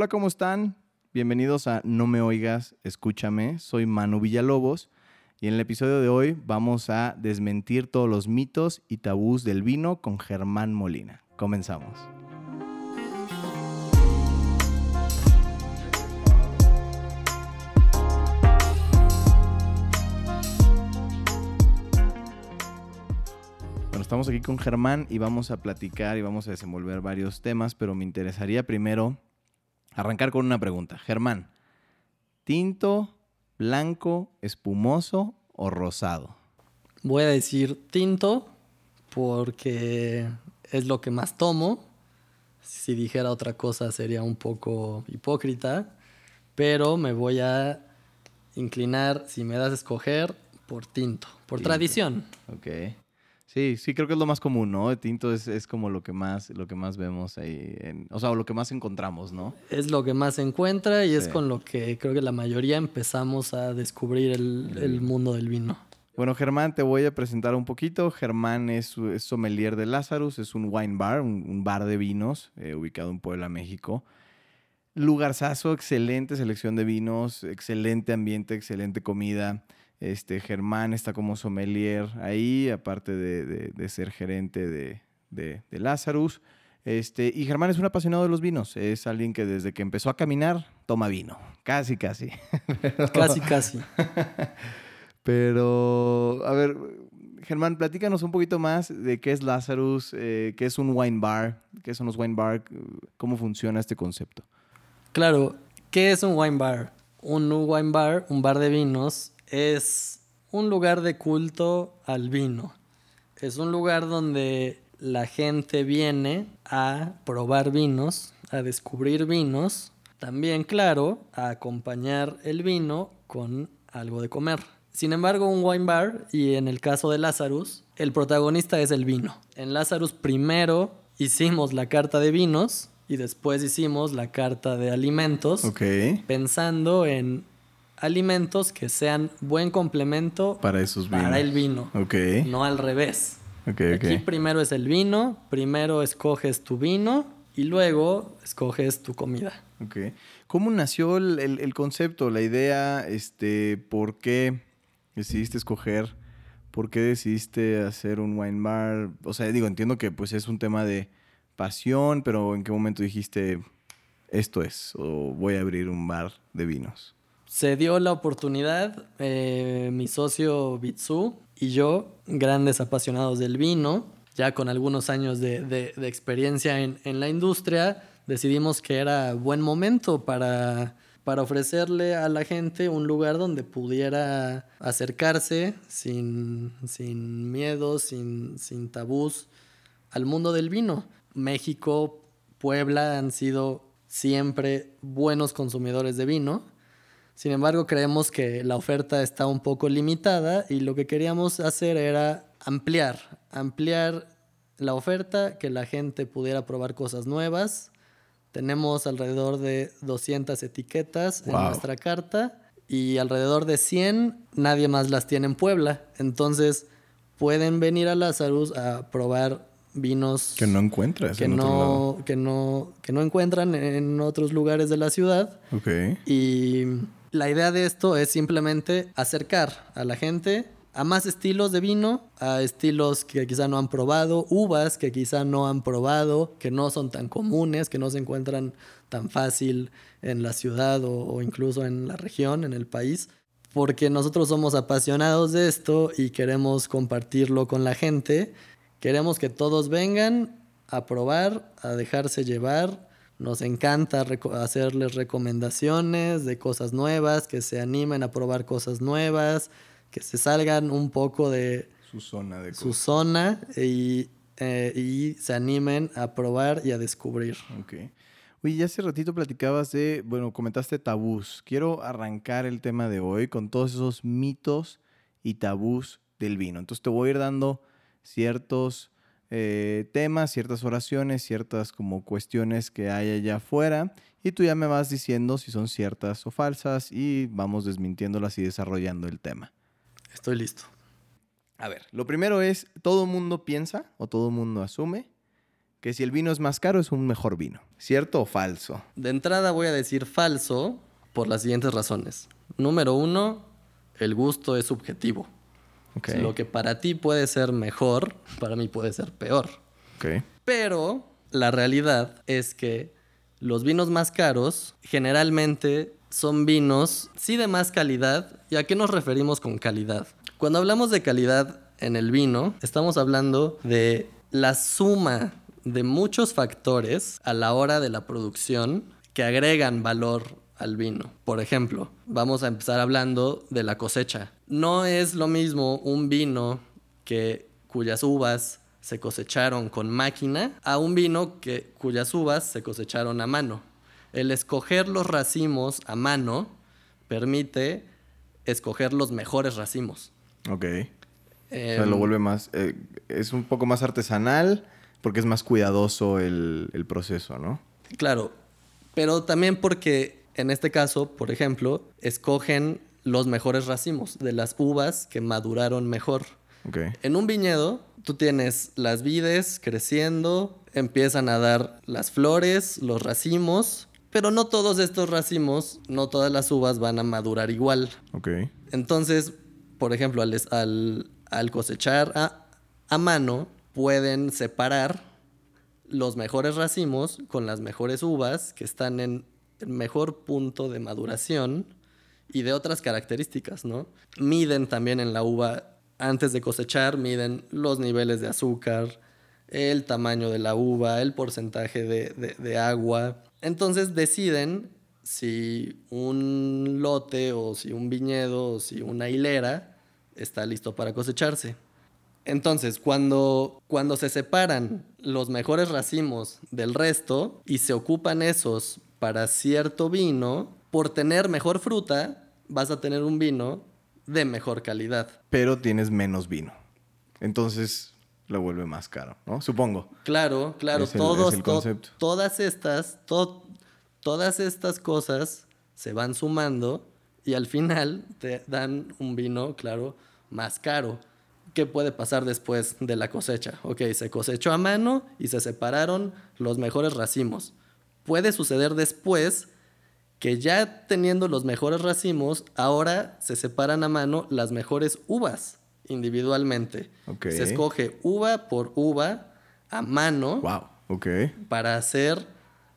Hola, ¿cómo están? Bienvenidos a No me oigas, escúchame. Soy Manu Villalobos y en el episodio de hoy vamos a desmentir todos los mitos y tabús del vino con Germán Molina. Comenzamos. Bueno, estamos aquí con Germán y vamos a platicar y vamos a desenvolver varios temas, pero me interesaría primero arrancar con una pregunta. Germán, ¿tinto, blanco, espumoso o rosado? Voy a decir tinto porque es lo que más tomo. Si dijera otra cosa sería un poco hipócrita, pero me voy a inclinar, si me das a escoger, por tinto, por Tinto. tradición. Ok. Sí, sí, creo que es lo más común, ¿no? El tinto es, es como lo que más, lo que más vemos ahí, en, o sea, o lo que más encontramos, ¿no? Es lo que más se encuentra y es con lo que creo que la mayoría empezamos a descubrir el, el mundo del vino. Bueno, Germán, te voy a presentar un poquito. Germán es, es sommelier de Lazarus, es un wine bar, un, un bar de vinos eh, ubicado en Puebla, México. Lugarzazo, excelente selección de vinos, excelente ambiente, excelente comida. Este, Germán está como sommelier ahí, aparte de, de- de ser gerente de, de, de Lazarus. Este, y Germán es un apasionado de los vinos. Es alguien que desde que empezó a caminar toma vino. Casi, casi. Casi, casi. Pero, a ver, Germán, platícanos un poquito más de qué es Lazarus, eh, qué es un wine bar, qué son los wine bar, cómo funciona este concepto. Claro, ¿qué es un wine bar? Un wine bar, un bar de vinos, es un lugar de culto al vino. Es un lugar donde la gente viene a probar vinos, a descubrir vinos, también, claro, a acompañar el vino con algo de comer. Sin embargo, un wine bar, y en el caso de Lazarus, el protagonista es el vino. En Lazarus primero hicimos la carta de vinos y después hicimos la carta de alimentos, Ok. pensando en alimentos que sean buen complemento Para esos vinos. para el vino, Ok. no al revés. Ok, Aquí ok. primero es el vino, primero escoges tu vino y luego escoges tu comida. Ok. ¿Cómo nació el, el- el concepto, la idea, este, por qué decidiste escoger, por qué decidiste hacer un wine bar? O sea, digo, entiendo que pues es un tema de pasión, pero ¿en qué momento dijiste esto es o voy a abrir un bar de vinos? Se dio la oportunidad, eh, mi socio Bitsu y yo, grandes apasionados del vino, ya con algunos años de, de- experiencia en, en la industria, decidimos que era buen momento para, para ofrecerle a la gente un lugar donde pudiera acercarse sin, sin miedo, sin, sin tabús al mundo del vino. México, Puebla han sido siempre buenos consumidores de vino. Sin embargo, creemos que la oferta está un poco limitada y lo que queríamos hacer era ampliar, ampliar la oferta, que la gente pudiera probar cosas nuevas. Tenemos alrededor de 200 etiquetas en nuestra carta y alrededor de 100 nadie más las tiene en Puebla. Entonces pueden venir a Lazarus a probar vinos Que no encuentras que en otro lado. no, que, no, que no encuentran en otros lugares de la ciudad. Ok. Y la idea de esto es simplemente acercar a la gente a más estilos de vino, a estilos que quizá no han probado, uvas que quizá no han probado, que no son tan comunes, que no se encuentran tan fácil en la ciudad o, incluso en la región, en el país. Porque nosotros somos apasionados de esto y queremos compartirlo con la gente. Queremos que todos vengan a probar, a dejarse llevar. Nos encanta reco- hacerles recomendaciones de cosas nuevas, que se animen a probar cosas nuevas, que se salgan un poco de Su zona de su zona y, eh, y se animen a probar y a descubrir. Ok. Oye, ya hace ratito platicabas de, bueno, comentaste tabús. Quiero arrancar el tema de hoy con todos esos mitos y tabús del vino. Entonces te voy a ir dando ciertos eh, temas, ciertas oraciones, ciertas como cuestiones que hay allá afuera y tú ya me vas diciendo si son ciertas o falsas y vamos desmintiéndolas y desarrollando el tema. Estoy listo. A ver, lo primero es, todo mundo piensa o todo mundo asume que si el vino es más caro es un mejor vino. ¿Cierto o falso? De entrada voy a decir falso por las siguientes razones. Número uno, el gusto es subjetivo. Lo que para ti puede ser mejor, para mí puede ser peor. Pero la realidad es que los vinos más caros generalmente son vinos, sí de más calidad. ¿Y a qué nos referimos con calidad? Cuando hablamos de calidad en el vino, estamos hablando de la suma de muchos factores a la hora de la producción que agregan valor al vino. Por ejemplo, vamos a empezar hablando de la cosecha. No es lo mismo un vino que cuyas uvas se cosecharon con máquina a un vino que cuyas uvas se cosecharon a mano. El escoger los racimos a mano permite escoger los mejores racimos. Ok. o sea, Em, lo vuelve más... eh, es un poco más artesanal porque es más cuidadoso el, el proceso, ¿no? Claro, pero también porque en este caso, por ejemplo, escogen los mejores racimos de las uvas que maduraron mejor. Ok. En un viñedo, tú tienes las vides creciendo, empiezan a dar las flores, los racimos, pero no todos estos racimos, no todas las uvas van a madurar igual. Ok. Entonces, por ejemplo, al, al- al cosechar a, a mano, pueden separar los mejores racimos con las mejores uvas que están en mejor punto de maduración y de otras características, ¿no? Miden también en la uva, antes de cosechar, miden los niveles de azúcar, el tamaño de la uva, el porcentaje de, de- de agua. Entonces deciden si un lote o si un viñedo o si una hilera está listo para cosecharse. Entonces, cuando, cuando se separan los mejores racimos del resto y se ocupan esos para cierto vino, por tener mejor fruta, vas a tener un vino de mejor calidad. Pero tienes menos vino. Entonces lo vuelve más caro, ¿no? Supongo. Claro, claro, Es el- todos, es el to- concepto. todas estas, to- todas estas cosas se van sumando y al final te dan un vino, claro, más caro. ¿Qué puede pasar después de la cosecha? Ok, se cosechó a mano y se separaron los mejores racimos. Puede suceder después que ya teniendo los mejores racimos, ahora se separan a mano las mejores uvas individualmente. Ok. Se escoge uva por uva a mano Wow. Ok. para hacer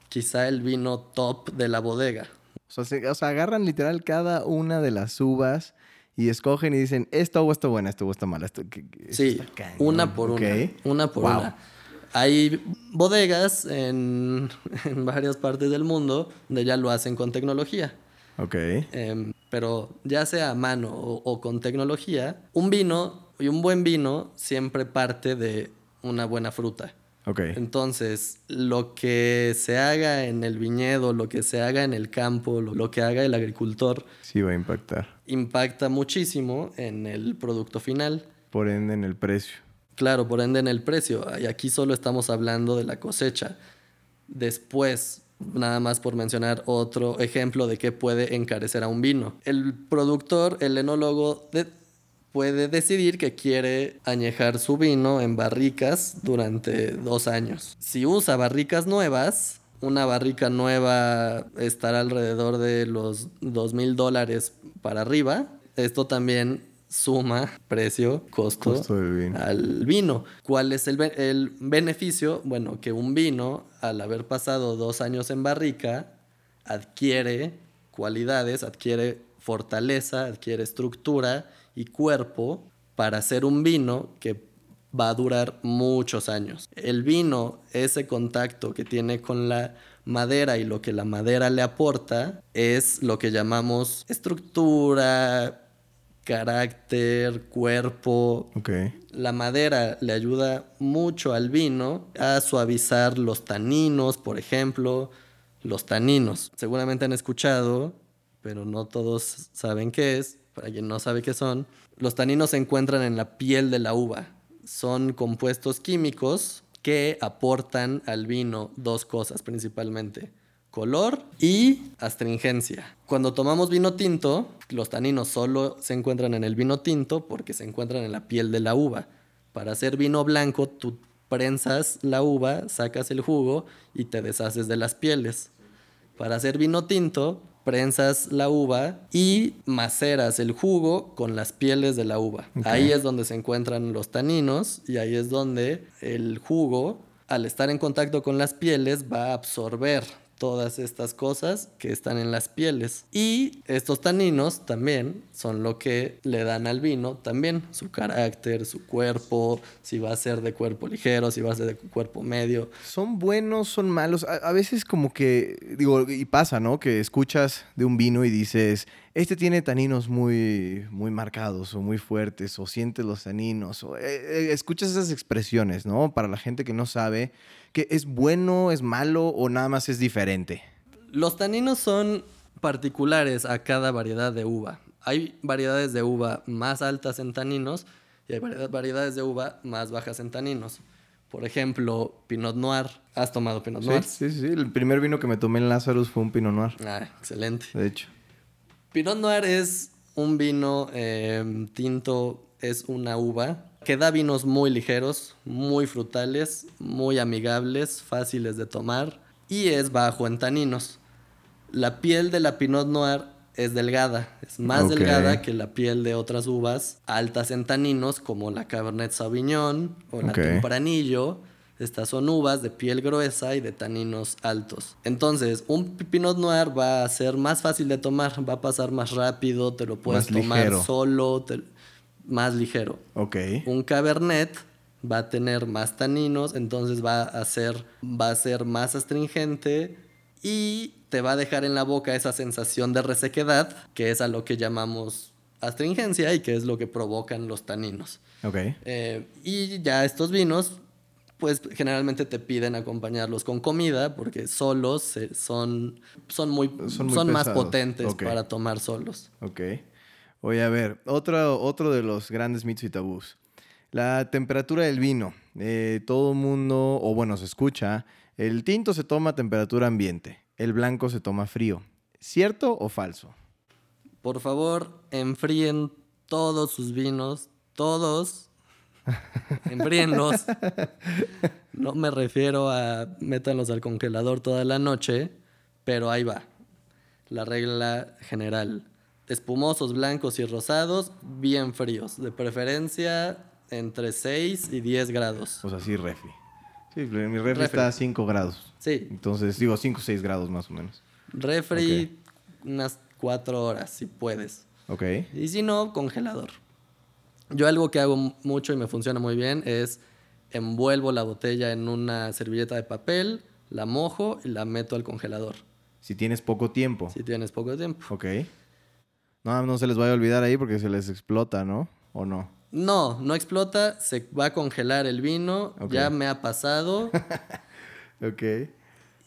quizá el vino top de la bodega. O sea, se- o sea, agarran literal cada una de las uvas y escogen y dicen, esta uva está buena, esta uva está mala. Esto, que- que- esto Sí, está cañón". una por una. Una por Wow. una. Hay bodegas en, en varias partes del mundo donde ya lo hacen con tecnología. Ok. Em, pero ya sea a mano o, o con tecnología, un vino y un buen vino siempre parte de una buena fruta. Ok. Entonces, lo que se haga en el viñedo, lo que se haga en el campo, lo, lo que haga el agricultor, Sí va a impactar. impacta muchísimo en el producto final. Por ende, en el precio. Claro, por ende en el precio. Y aquí solo estamos hablando de la cosecha. Después, nada más por mencionar otro ejemplo de qué puede encarecer a un vino. El productor, el enólogo, de- puede decidir que quiere añejar su vino en barricas durante dos años. Si usa barricas nuevas, una barrica nueva estará alrededor de los dos mil dólares para arriba. Esto también suma precio, costo, Costo del vino. al vino. ¿Cuál es el, el beneficio? Bueno, que un vino, al haber pasado dos años en barrica, adquiere cualidades, adquiere fortaleza, adquiere estructura y cuerpo para ser un vino que va a durar muchos años. El vino, ese contacto que tiene con la madera y lo que la madera le aporta, es lo que llamamos estructura, carácter, cuerpo, la madera le ayuda mucho al vino a suavizar los taninos, por ejemplo. Los taninos. Seguramente han escuchado, pero no todos saben qué es. Para quien no sabe qué son, los taninos se encuentran en la piel de la uva. Son compuestos químicos que aportan al vino dos cosas principalmente color y astringencia. Cuando tomamos vino tinto, los taninos solo se encuentran en el vino tinto porque se encuentran en la piel de la uva. Para hacer vino blanco, tú prensas la uva, sacas el jugo y te deshaces de las pieles. Para hacer vino tinto, prensas la uva y maceras el jugo con las pieles de la uva. Ahí es donde se encuentran los taninos y ahí es donde el jugo, al estar en contacto con las pieles, va a absorber todas estas cosas que están en las pieles. Y estos taninos también son lo que le dan al vino también su carácter, su cuerpo, si va a ser de cuerpo ligero, si va a ser de cuerpo medio. ¿Son buenos, son malos? A, veces como que, digo, y pasa, ¿no? Que escuchas de un vino y dices, este tiene taninos muy, muy marcados o muy fuertes, o sientes los taninos, o eh, eh, escuchas esas expresiones, ¿no? Para la gente que no sabe que es bueno, es malo o nada más es diferente. Los taninos son particulares a cada variedad de uva. Hay variedades de uva más altas en taninos y hay variedad- variedades de uva más bajas en taninos. Por ejemplo, Pinot Noir. ¿Has tomado Pinot Sí, Noir? sí, sí. El primer vino que me tomé en Lazarus fue un Pinot Noir, Ah, excelente. de hecho. Pinot Noir es un vino eh, tinto, es una uva que da vinos muy ligeros, muy frutales, muy amigables, fáciles de tomar y es bajo en taninos. La piel de la Pinot Noir es delgada, es más delgada que la piel de otras uvas altas en taninos como la Cabernet Sauvignon o la Ok. Tempranillo. Estas son uvas de piel gruesa y de taninos altos. Entonces, un Pinot Noir va a ser más fácil de tomar, va a pasar más rápido, te lo puedes Más tomar ligero. solo, te- más ligero. Ok. Un Cabernet va a tener más taninos, entonces va a ser, va a ser más astringente y te va a dejar en la boca esa sensación de resequedad, que es a lo que llamamos astringencia y que es lo que provocan los taninos. Ok. Eh, y ya estos vinos, pues generalmente te piden acompañarlos con comida porque solos son, son, muy, Son más potentes para tomar solos. Ok. Oye, a ver, otro, otro de los grandes mitos y tabús. La temperatura del vino. Eh, todo el mundo, o bueno, se escucha, el tinto se toma a temperatura ambiente, el blanco se toma frío. ¿Cierto o falso? Por favor, enfríen todos sus vinos, todos. Enfríenlos. No me refiero a métanlos al congelador toda la noche, pero ahí va. La regla general. Espumosos, blancos y rosados, bien fríos. De preferencia entre 6 y 10 grados. O sea, sí, refri. Sí, mi refri, Refri. está a 5 grados. Sí, Entonces, digo, 5 o 6 grados más o menos. refri unas 4 horas si puedes. Ok. Y si no, congelador. Yo algo que hago mucho y me funciona muy bien es envuelvo la botella en una servilleta de papel, la mojo y la meto al congelador. Si tienes poco tiempo. Si tienes poco tiempo. Ok. No, no se les vaya a olvidar ahí porque se les explota, ¿no? ¿O no? No, no explota, se va a congelar el vino, ya me ha pasado Ok.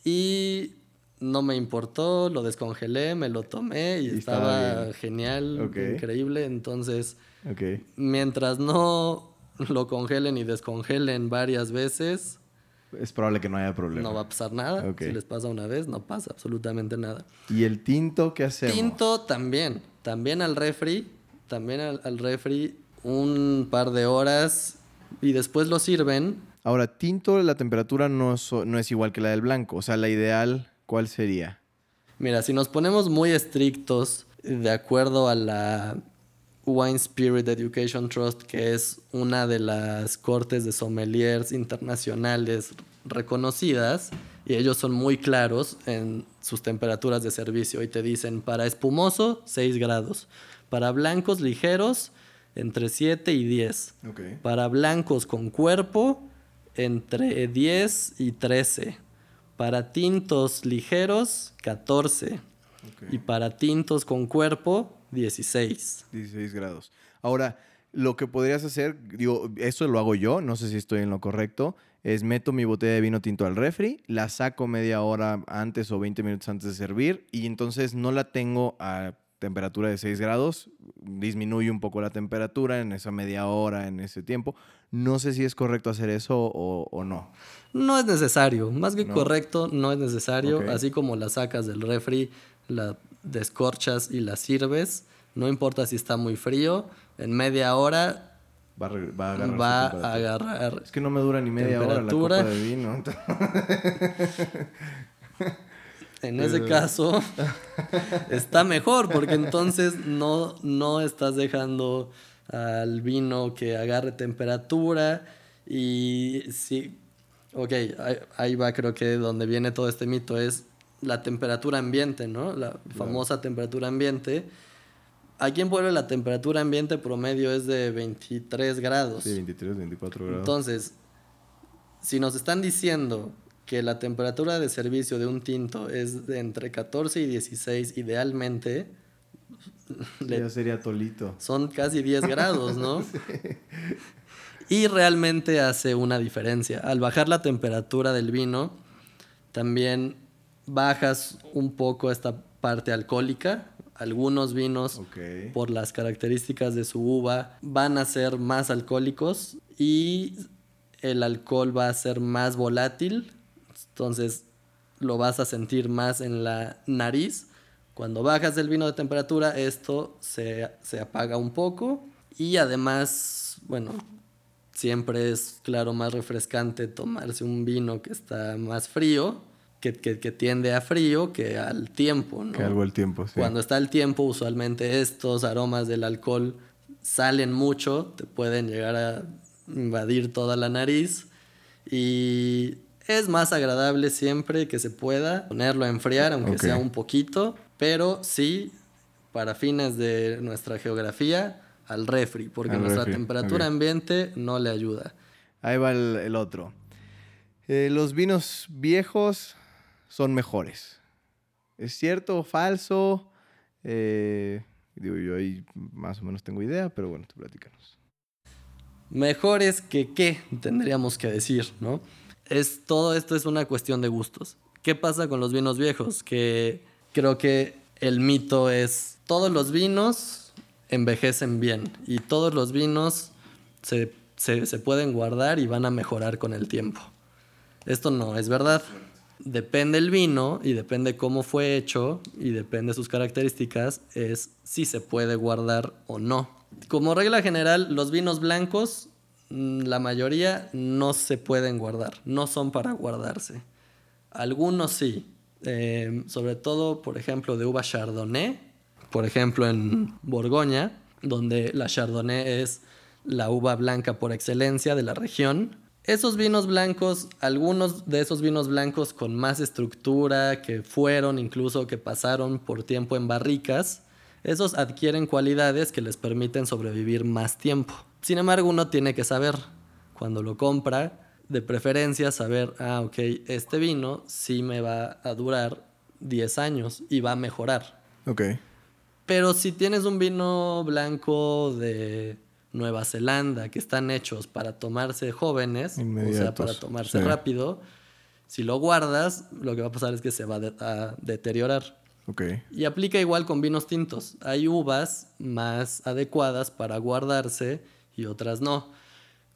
y no me importó, lo descongelé, me lo tomé y, Y estaba genial, increíble. Entonces, Ok. mientras no lo congelen y descongelen varias veces, Es probable que no haya problema. no va a pasar nada. Ok. Si les pasa una vez, no pasa absolutamente nada. ¿Y el tinto qué hacemos? Tinto también, también al refri, también al, al refri un par de horas y después lo sirven. Ahora, tinto, la temperatura no, so- no es igual que la del blanco. O sea, la ideal, ¿cuál sería? Mira, si nos ponemos muy estrictos de acuerdo a la Wine Spirit Education Trust, que es una de las cortes de sommeliers internacionales reconocidas, y ellos son muy claros en sus temperaturas de servicio y te dicen para espumoso 6 grados, para blancos ligeros entre 7 y 10, Ok. para blancos con cuerpo entre 10 y 13, para tintos ligeros 14 y para tintos con cuerpo 16. 16 grados. Ahora, lo que podrías hacer, digo, esto lo hago yo, no sé si estoy en lo correcto, es meto mi botella de vino tinto al refri, la saco media hora antes o 20 minutos antes de servir y entonces no la tengo a temperatura de 6 grados, disminuye un poco la temperatura en esa media hora, en ese tiempo. No sé si es correcto hacer eso o, o no. No es necesario, más que No. correcto, no es necesario. Así como la sacas del refri, la descorchas y la sirves, no importa si está muy frío, en media hora va a, va a agarrar. su va a temperatura. agarrar Es que no me dura ni media hora la copa de vino. En ese caso, está mejor porque entonces no, no estás dejando al vino que agarre temperatura y sí, ok, ahí, ahí va creo que donde viene todo este mito es la temperatura ambiente, ¿no? La famosa temperatura ambiente. Aquí en Puebla la temperatura ambiente promedio es de 23 grados. Sí, 23, 24 grados. Entonces, si nos están diciendo que la temperatura de servicio de un tinto es de entre 14 y 16 idealmente, le- ya sería tolito. son casi 10 grados, ¿no? Y realmente hace una diferencia. Al bajar la temperatura del vino, también bajas un poco esta parte alcohólica. Algunos vinos por las características de su uva, van a ser más alcohólicos y el alcohol va a ser más volátil. Entonces lo vas a sentir más en la nariz. Cuando bajas el vino de temperatura, esto se, se apaga un poco. Y además, bueno, siempre es, claro, más refrescante tomarse un vino que está más frío, que, que- que tiende a frío, que al tiempo, ¿no? Que algo el tiempo, sí. Cuando está el tiempo, usualmente estos aromas del alcohol salen mucho, te pueden llegar a invadir toda la nariz y es más agradable siempre que se pueda ponerlo a enfriar, aunque sea un poquito, pero sí, para fines de nuestra geografía, al refri, porque Al nuestra refri, temperatura ambiente no le ayuda. Ahí va el, el otro. Eh, los vinos viejos son mejores. ¿Es cierto o falso? Eh, digo, yo ahí más o menos tengo idea, pero bueno, tú platícanos. Mejores que qué, tendríamos que decir, ¿no? Es, todo esto es una cuestión de gustos. ¿Qué pasa con los vinos viejos? Que creo que el mito es, todos los vinos envejecen bien y todos los vinos se, se- se pueden guardar y van a mejorar con el tiempo. Esto no es verdad. Depende el vino y depende cómo fue hecho y depende sus características, es si se puede guardar o no. Como regla general, los vinos blancos, mm, la mayoría no se pueden guardar, no son para guardarse. Algunos sí, eh, sobre todo, por ejemplo, de uva Chardonnay, por ejemplo, en Borgoña, donde la Chardonnay es la uva blanca por excelencia de la región. Esos vinos blancos, algunos de esos vinos blancos con más estructura, que fueron incluso que pasaron por tiempo en barricas, esos adquieren cualidades que les permiten sobrevivir más tiempo. Sin embargo, uno tiene que saber cuando lo compra, de preferencia saber, ah, ok, este vino sí me va a durar 10 años y va a mejorar. Ok. Pero si tienes un vino blanco de Nueva Zelanda que están hechos para tomarse jóvenes, o sea, Inmediatos, para tomarse sí. rápido, si lo guardas, lo que va a pasar es que se va a de- a deteriorar. Ok. Y aplica igual con vinos tintos. Hay uvas más adecuadas para guardarse y otras no.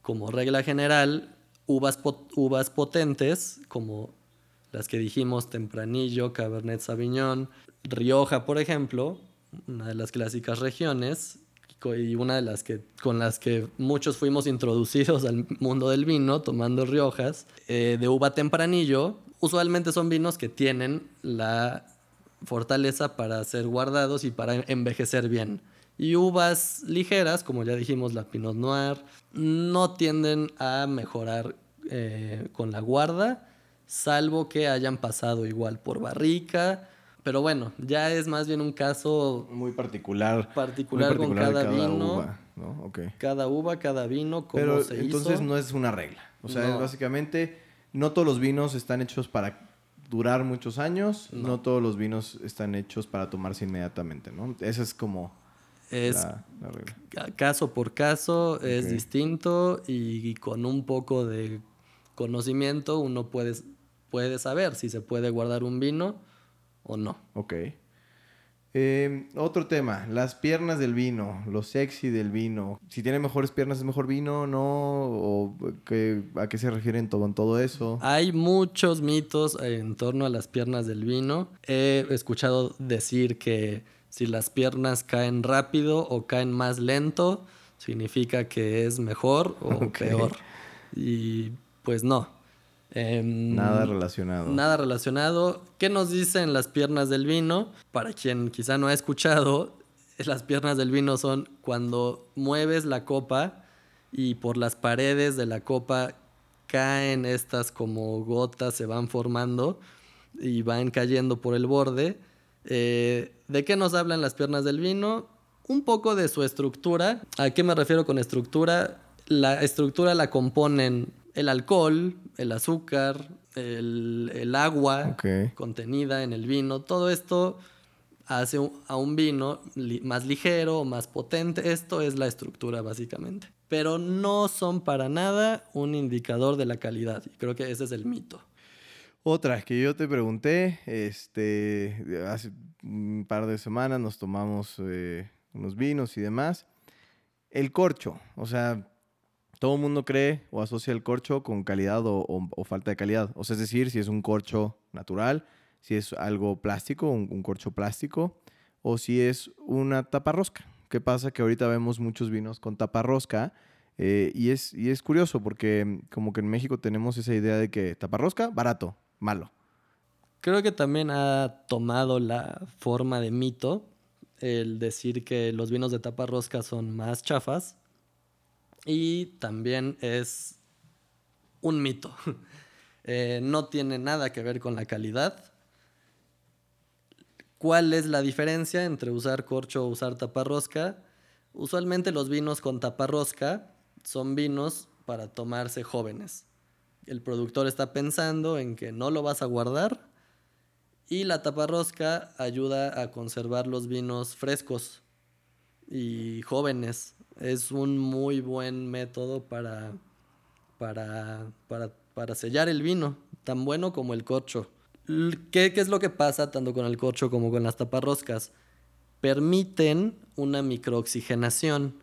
Como regla general, uvas, pot- uvas potentes, como las que dijimos, Tempranillo, Cabernet Sauvignon, Rioja, por ejemplo, una de las clásicas regiones, y una de las que con las que muchos fuimos introducidos al mundo del vino, tomando Riojas, eh, de uva Tempranillo, usualmente son vinos que tienen la fortaleza para ser guardados y para envejecer bien. Y uvas ligeras, como ya dijimos, la Pinot Noir, no tienden a mejorar eh, con la guarda, salvo que hayan pasado igual por barrica. Pero bueno, ya es más bien un caso Muy particular. particular, muy con cada, de vino, uva, ¿no? Cada uva, cada vino, cómo Pero se entonces hizo. no es una regla. O sea, No. básicamente no todos los vinos están hechos para durar muchos años, no. todos los vinos están hechos para tomarse inmediatamente, ¿no? Esa es como es la, la regla. ca- caso por caso, es distinto y, y con un poco de conocimiento uno puede, puede saber si se puede guardar un vino o no. Ok. Eh, otro tema, las piernas del vino, lo sexy del vino. Si tiene mejores piernas es mejor vino, ¿no? ¿O qué- a qué se refieren con todo eso? Hay muchos mitos en torno a las piernas del vino. He escuchado decir que si las piernas caen rápido o caen más lento, significa que es mejor o peor. Y pues no. Em, Nada relacionado. Nada relacionado. ¿Qué nos dicen las piernas del vino? Para quien quizá no ha escuchado, las piernas del vino son cuando mueves la copa y por las paredes de la copa caen estas como gotas, se van formando y van cayendo por el borde. Eh, ¿De qué nos hablan las piernas del vino? Un poco de su estructura. ¿A qué me refiero con estructura? La estructura la componen el alcohol, el azúcar, el, el agua contenida en el vino. Todo esto hace un- a un vino li- más ligero, más potente. Esto es la estructura básicamente. Pero no son para nada un indicador de la calidad. Y creo que ese es el mito. Otra que yo te pregunté, este, hace un par de semanas nos tomamos eh, unos vinos y demás. El corcho, o sea, todo el mundo cree o asocia el corcho con calidad o, falta de calidad. O sea, es decir, si es un corcho natural, si es algo plástico, un, corcho plástico, o si es una taparrosca. ¿Qué pasa? Que ahorita vemos muchos vinos con taparrosca eh, y, es, y es curioso porque como que en México tenemos esa idea de que taparrosca, barato, malo. Creo que también ha tomado la forma de mito el decir que los vinos de tapa rosca son más chafas y también es un mito. Eh, no tiene nada que ver con la calidad. ¿Cuál es la diferencia entre usar corcho o usar taparrosca? Usualmente los vinos con taparrosca son vinos para tomarse jóvenes. El productor está pensando en que no lo vas a guardar y la taparrosca ayuda a conservar los vinos frescos y jóvenes. Es un muy buen método para, para, para, para sellar el vino, tan bueno como el corcho. ¿Qué, ¿Qué es lo que pasa tanto con el corcho como con las taparroscas? Permiten una microoxigenación.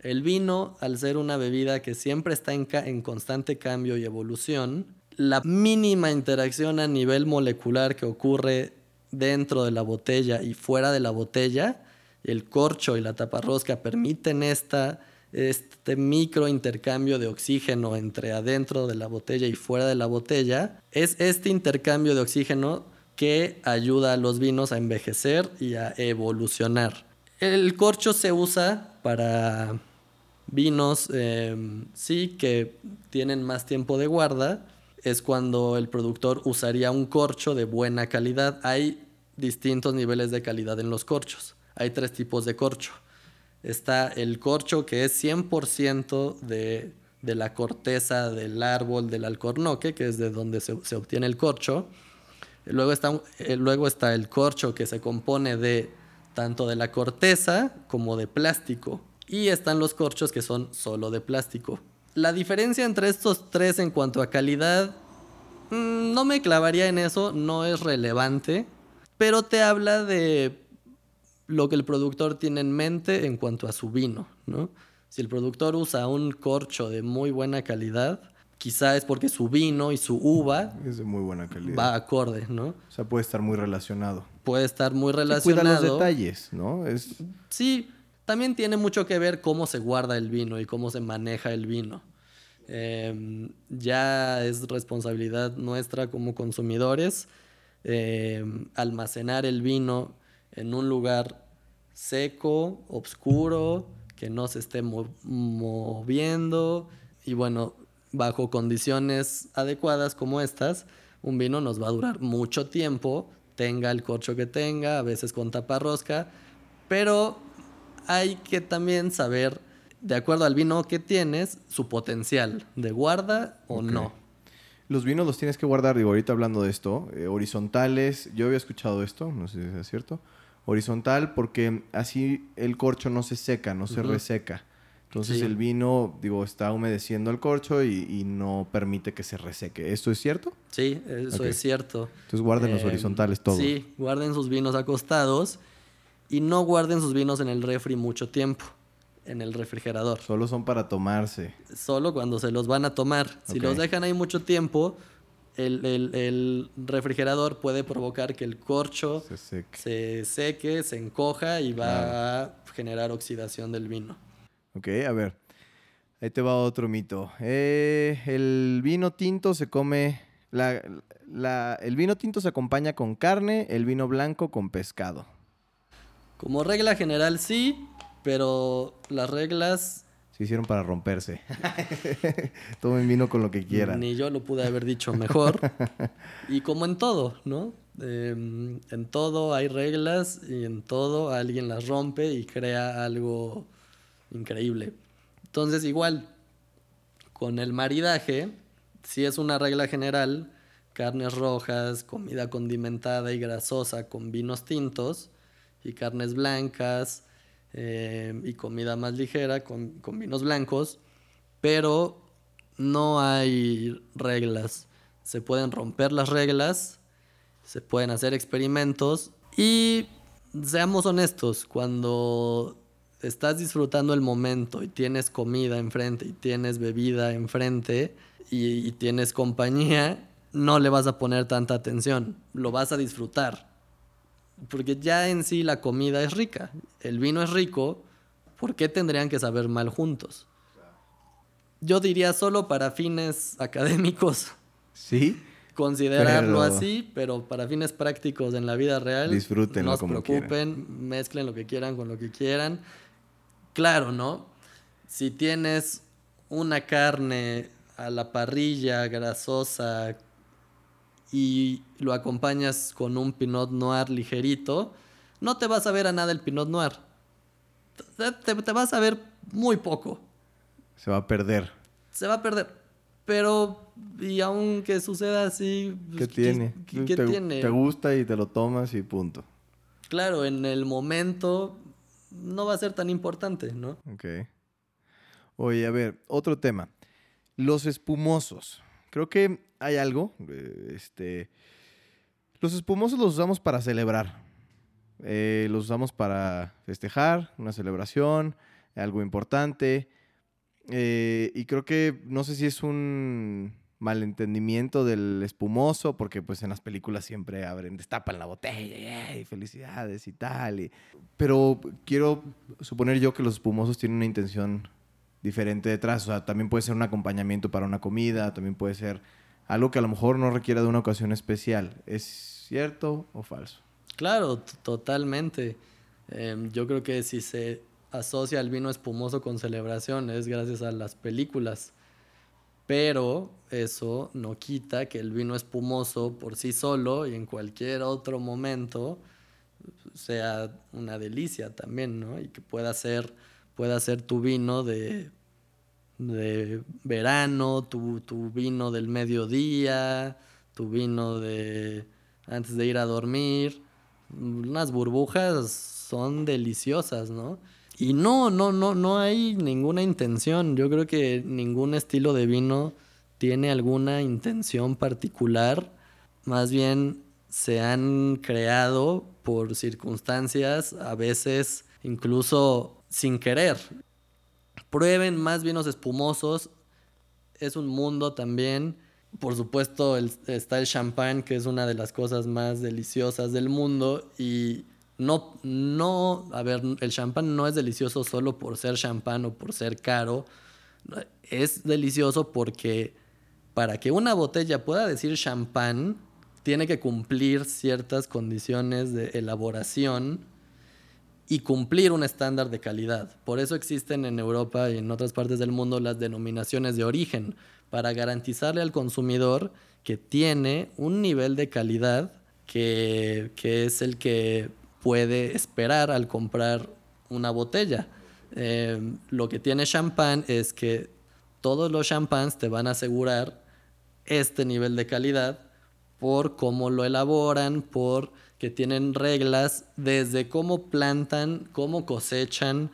El vino, al ser una bebida que siempre está en, ca- en constante cambio y evolución, la mínima interacción a nivel molecular que ocurre dentro de la botella y fuera de la botella, el corcho y la taparrosca permiten esta, este micro intercambio de oxígeno entre adentro de la botella y fuera de la botella. Es este intercambio de oxígeno que ayuda a los vinos a envejecer y a evolucionar. El corcho se usa para vinos, eh, sí, que tienen más tiempo de guarda. Es cuando el productor usaría un corcho de buena calidad. Hay distintos niveles de calidad en los corchos. Hay tres tipos de corcho. Está el corcho que es 100% de, de la corteza del árbol del alcornoque, que es de donde se, se obtiene el corcho. Luego está, eh, luego está el corcho que se compone de tanto de la corteza como de plástico. Y están los corchos que son solo de plástico. La diferencia entre estos tres en cuanto a calidad, mm, no me clavaría en eso, no es relevante, pero te habla de lo que el productor tiene en mente en cuanto a su vino, ¿no? Si el productor usa un corcho de muy buena calidad, quizá es porque su vino y su uva Es de muy buena calidad. va acorde, ¿no? O sea, puede estar muy relacionado. Puede estar muy Sí, Cuida relacionado. los detalles, ¿no? Es, Sí, también tiene mucho que ver cómo se guarda el vino y cómo se maneja el vino. Eh, ya es responsabilidad nuestra como consumidores eh, almacenar el vino en un lugar seco, oscuro, que no se esté mo- moviendo y bueno, bajo condiciones adecuadas como estas, un vino nos va a durar mucho tiempo, tenga el corcho que tenga, a veces con taparrosca, pero hay que también saber, de acuerdo al vino que tienes, su potencial de guarda o no. los vinos los tienes que guardar, digo, ahorita hablando de esto, eh, horizontales, yo había escuchado esto, no sé si es cierto, horizontal porque así el corcho no se seca, no se reseca. Entonces Sí. el vino, digo, está humedeciendo el corcho y, y no permite que se reseque. ¿Esto es cierto? Sí, eso es cierto. Entonces guarden los Eh, horizontales todos. Sí, guarden sus vinos acostados y no guarden sus vinos en el refri mucho tiempo, en el refrigerador. Solo son para tomarse. Solo cuando se los van a tomar. Si los dejan ahí mucho tiempo, el, el- el refrigerador puede provocar que el corcho Se seque. se seque, se encoja y va a generar oxidación del vino. Ok, a ver. Ahí te va otro mito. Eh, el vino tinto se come. La, la- el vino tinto se acompaña con carne, el vino blanco con pescado. Como regla general sí, pero las reglas Se hicieron para romperse. Tomen vino con lo que quieran. ni yo lo pude haber dicho mejor. y como en todo, ¿no? Em, en todo hay reglas y en todo alguien las rompe y crea algo increíble. Entonces igual, con el maridaje, si es una regla general, carnes rojas, comida condimentada y grasosa con vinos tintos y carnes blancas eh, y comida más ligera con, con vinos blancos, pero no hay reglas. Se pueden romper las reglas, se pueden hacer experimentos y seamos honestos, cuando estás disfrutando el momento y tienes comida enfrente y tienes bebida enfrente y, y tienes compañía, no le vas a poner tanta atención, lo vas a disfrutar. Porque ya en sí la comida es rica, el vino es rico, ¿por qué tendrían que saber mal juntos? Yo diría solo para fines académicos ¿Sí? considerarlo Pero- así, pero para fines prácticos en la vida real, Disfrútenlo no se preocupen, mezclen lo que quieran con lo que quieran. Claro, ¿no? Si tienes una carne a la parrilla grasosa y lo acompañas con un Pinot Noir ligerito, no te vas a ver a nada el Pinot Noir. Te, te- te vas a ver muy poco Se va a perder. se va a perder. Pero, y aunque suceda así, ¿Qué pues, tiene? ¿Qué, qué te, tiene? te gusta y te lo tomas y punto. Claro, en el momento no va a ser tan importante, ¿no? Ok. Oye, a ver, otro tema. Los espumosos. Creo que hay algo. eh, Este. Los espumosos los usamos para celebrar. Eh, los usamos para festejar, una celebración, algo importante. Eh, y creo que no sé si es un malentendimiento del espumoso, porque pues en las películas siempre abren, destapan la botella y, felicidades y tal. y- Pero quiero suponer yo que los espumosos tienen una intención diferente detrás. O sea, también puede ser un acompañamiento para una comida, también puede ser algo que a lo mejor no requiera de una ocasión especial. ¿Es cierto o falso? Claro, totalmente. Em, yo creo que si se asocia el vino espumoso con celebración es gracias a las películas. Pero eso no quita que el vino espumoso por sí solo y en cualquier otro momento sea una delicia también, ¿no? Y que pueda ser, pueda ser tu vino de, de verano, tu, tu vino del mediodía, tu vino de antes de ir a dormir. Unas burbujas son deliciosas, ¿no? Y no, no, no, no hay ninguna intención. Yo creo que ningún estilo de vino tiene alguna intención particular. Más bien se han creado por circunstancias, a veces incluso sin querer. Prueben más vinos espumosos. Es un mundo también. Por supuesto, está el champán, que es una de las cosas más deliciosas del mundo. Y no, no, a ver, el champán no es delicioso solo por ser champán o por ser caro. Es delicioso porque para que una botella pueda decir champán, tiene que cumplir ciertas condiciones de elaboración y cumplir un estándar de calidad. Por eso existen en Europa y en otras partes del mundo las denominaciones de origen, para garantizarle al consumidor que tiene un nivel de calidad que, que es el que puede esperar al comprar una botella. Eh, lo que tiene champán es que todos los champáns te van a asegurar este nivel de calidad por cómo lo elaboran, por que tienen reglas desde cómo plantan, cómo cosechan,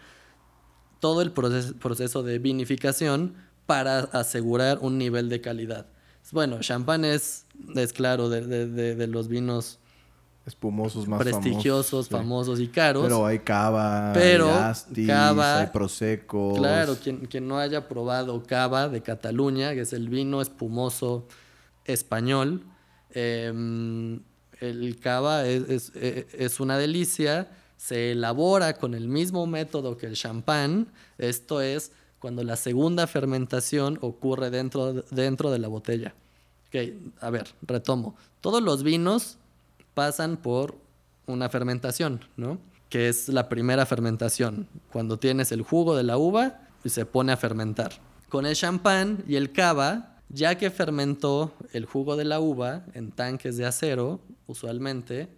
todo el proceso, proceso de vinificación para asegurar un nivel de calidad. Bueno, champán es, es claro, de, de- de- de los vinos Espumosos más prestigiosos, famosos. sí. famosos y caros. Pero hay cava, Pero hay Astis, cava- hay Prosecco. Claro, quien, quien no haya probado cava de Cataluña, que es el vino espumoso español, em, el cava es, es- e- es una delicia, se elabora con el mismo método que el champán. Esto es cuando la segunda fermentación ocurre dentro, dentro de la botella. Ok, a ver, retomo. Todos los vinos pasan por una fermentación, ¿no? Que es la primera fermentación, cuando tienes el jugo de la uva y se pone a fermentar. Con el champán y el cava, ya que fermentó el jugo de la uva en tanques de acero, usualmente,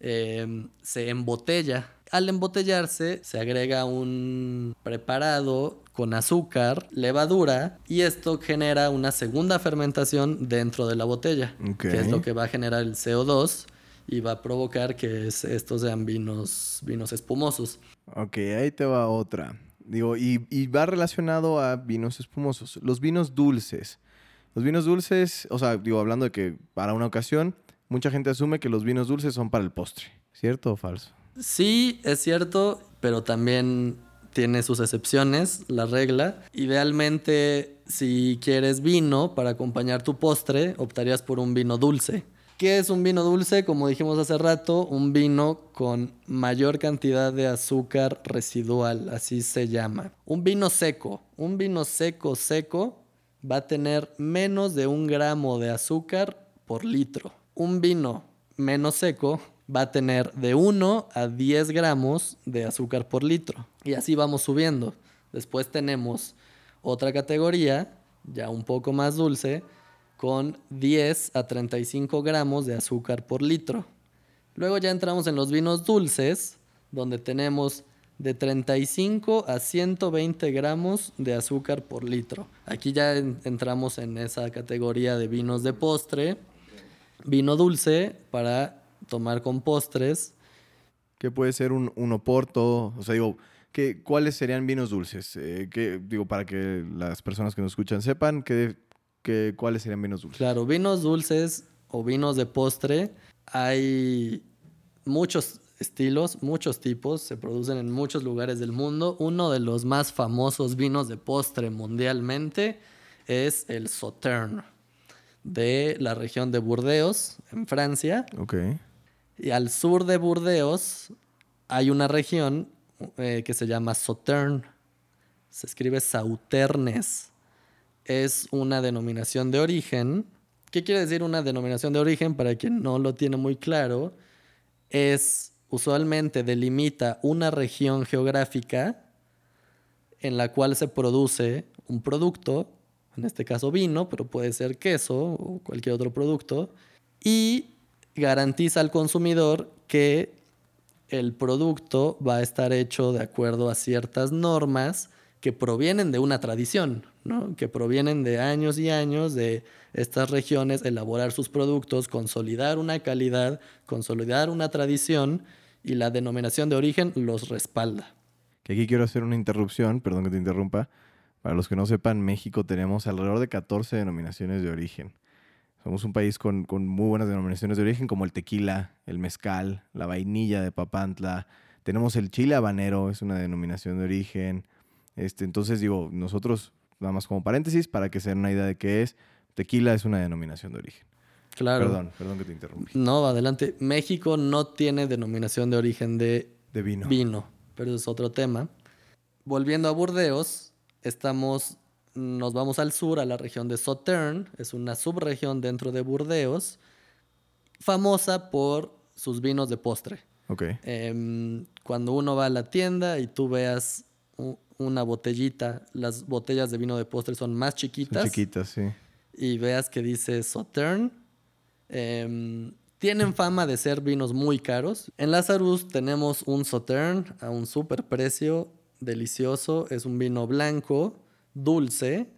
eh, se embotella. Al embotellarse se agrega un preparado con azúcar, levadura y esto genera una segunda fermentación dentro de la botella, que es lo que va a generar el CO2 y va a provocar que estos sean vinos, vinos espumosos. Ok, ahí te va otra. Digo, y, y va relacionado a vinos espumosos. Los vinos dulces. Los vinos dulces, o sea, digo, hablando de que para una ocasión, mucha gente asume que los vinos dulces son para el postre. ¿Cierto o falso? Sí, es cierto, pero también tiene sus excepciones, la regla. Idealmente, si quieres vino para acompañar tu postre, optarías por un vino dulce. ¿Qué es un vino dulce? Como dijimos hace rato, un vino con mayor cantidad de azúcar residual, así se llama. Un vino seco, un vino seco seco va a tener menos de un gramo de azúcar por litro. Un vino menos seco va a tener de 1 a 10 gramos de azúcar por litro. Y así vamos subiendo. Después tenemos otra categoría, ya un poco más dulce, con 10 a 35 gramos de azúcar por litro. Luego ya entramos en los vinos dulces, donde tenemos de 35 a 120 gramos de azúcar por litro. Aquí ya entramos en esa categoría de vinos de postre, vino dulce para tomar con postres. ¿Qué puede ser un, un oporto? O sea, digo, ¿qué, ¿cuáles serían vinos dulces? Eh, digo, para que las personas que nos escuchan sepan que, que, cuáles serían vinos dulces. Claro, vinos dulces o vinos de postre, hay muchos estilos, muchos tipos, se producen en muchos lugares del mundo. Uno de los más famosos vinos de postre mundialmente es el Sauterne, de la región de Burdeos, en Francia. Ok. Y al sur de Burdeos hay una región eh, que se llama Sauterne. Se escribe Sauternes. Es una denominación de origen. ¿Qué quiere decir una denominación de origen? Para quien no lo tiene muy claro, es usualmente delimita una región geográfica en la cual se produce un producto, en este caso vino, pero puede ser queso o cualquier otro producto, y garantiza al consumidor que el producto va a estar hecho de acuerdo a ciertas normas que provienen de una tradición, ¿no? que provienen de años y años de estas regiones, elaborar sus productos, consolidar una calidad, consolidar una tradición y la denominación de origen los respalda. Que aquí quiero hacer una interrupción, perdón que te interrumpa. Para los que no sepan, México tenemos alrededor de 14 denominaciones de origen. Somos un país con, muy buenas denominaciones de origen, como el tequila, el mezcal, la vainilla de Papantla. Tenemos el chile habanero, es una denominación de origen. Este, entonces, digo, nosotros, nada más como paréntesis, para que se den una idea de qué es, tequila es una denominación de origen. Claro. Perdón, perdón que te interrumpí. No, adelante. México no tiene denominación de origen de, de vino. Vino, pero es otro tema. Volviendo a Burdeos, estamos nos vamos al sur, a la región de Sauternes, es una subregión dentro de Burdeos, famosa por sus vinos de postre. Okay. Em, cuando uno va a la tienda y tú veas una botellita, las botellas de vino de postre son más chiquitas. Son chiquitas, sí. Y veas que dice Sauternes. Em, tienen fama de ser vinos muy caros. En Lazarus tenemos un Sauternes a un super precio, delicioso. Es un vino blanco dulce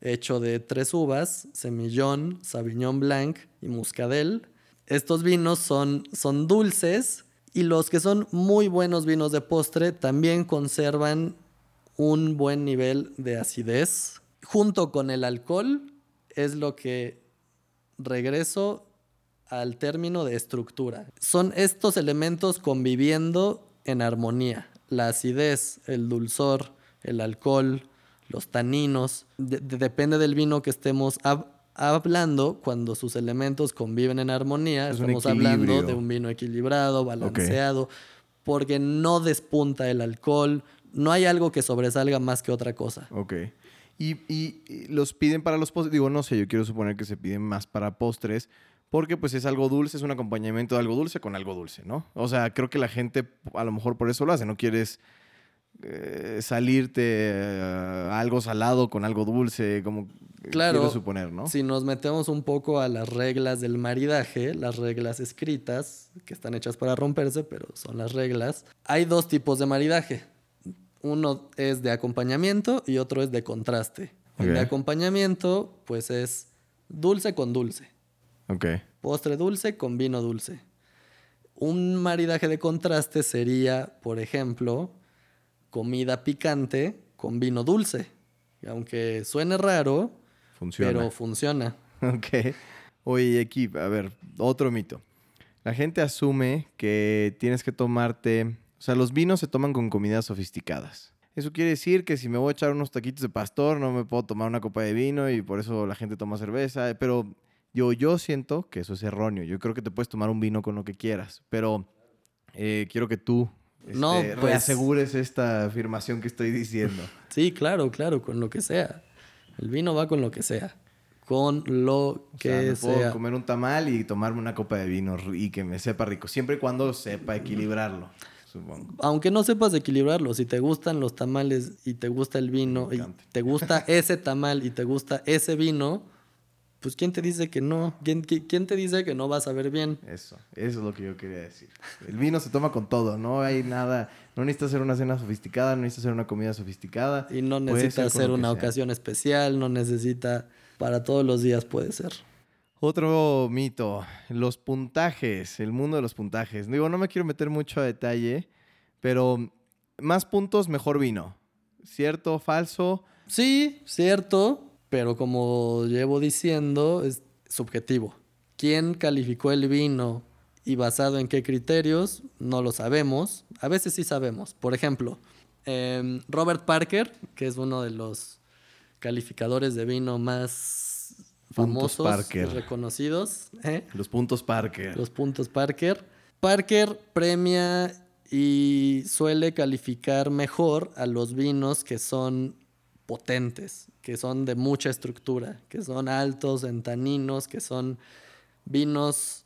hecho de tres uvas, semillón, sauvignon blanc y muscadel. Estos vinos son, son dulces y los que son muy buenos vinos de postre también conservan un buen nivel de acidez. Junto con el alcohol es lo que regreso al término de estructura. Son estos elementos conviviendo en armonía. La acidez, el dulzor, el alcohol, los taninos. depende del vino que estemos hablando, cuando sus elementos conviven en armonía, estamos hablando de un vino equilibrado, balanceado. porque no despunta el alcohol, no hay algo que sobresalga más que otra cosa. Ok. Y, y- y los piden para los postres. Digo, no sé, yo quiero suponer que se piden más para postres. Porque pues es algo dulce, es un acompañamiento de algo dulce con algo dulce, ¿no? O sea, creo que la gente a lo mejor por eso lo hace. No quieres eh, salirte eh, a algo salado con algo dulce, como Claro, quiero suponer, ¿no? Si nos metemos un poco a las reglas del maridaje, las reglas escritas, que están hechas para romperse, pero son las reglas, hay dos tipos de maridaje. Uno es de acompañamiento y otro es de contraste. El de acompañamiento, pues es dulce con dulce. Ok. Postre dulce con vino dulce. Un maridaje de contraste sería, por ejemplo, comida picante con vino dulce. Y aunque suene raro, Funciona. pero funciona. Ok. Oye, aquí, a ver, otro mito. La gente asume que tienes que tomarte. O sea, los vinos se toman con comidas sofisticadas. Eso quiere decir que si me voy a echar unos taquitos de pastor, no me puedo tomar una copa de vino y por eso la gente toma cerveza. Pero yo, yo siento que eso es erróneo. Yo creo que te puedes tomar un vino con lo que quieras. Pero eh, quiero que tú No, este, pues- reasegures esta afirmación que estoy diciendo. Sí, claro, claro, con lo que sea. El vino va con lo que sea. Con lo O sea, que me puedo sea. comer un tamal y tomarme una copa de vino y que me sepa rico. Siempre y cuando sepa equilibrarlo, supongo. Aunque no sepas equilibrarlo, si te gustan los tamales y te gusta el vino y te gusta ese tamal y te gusta ese vino, pues ¿quién te dice que no? ¿Quién, qui- quién te dice que no vas a ver bien? Eso, eso es lo que yo quería decir. El vino se toma con todo, no hay nada, no necesitas hacer una cena sofisticada, no necesitas hacer una comida sofisticada. Y no necesita que una ocasión especial, no necesita para todos los días puede ser. Otro mito, los puntajes, el mundo de los puntajes. Digo, no me quiero meter mucho a detalle, pero más puntos, mejor vino. ¿Cierto? ¿Falso? Sí, cierto, pero como llevo diciendo, es subjetivo. ¿Quién calificó el vino y basado en qué criterios? No lo sabemos. A veces sí sabemos. Por ejemplo, em, Robert Parker, que es uno de los calificadores de vino más famosos Parker. reconocidos, ¿eh? Los puntos Parker. los puntos Parker. Parker premia y suele calificar mejor a los vinos que son potentes, que son de mucha estructura, que son altos en taninos, que son vinos,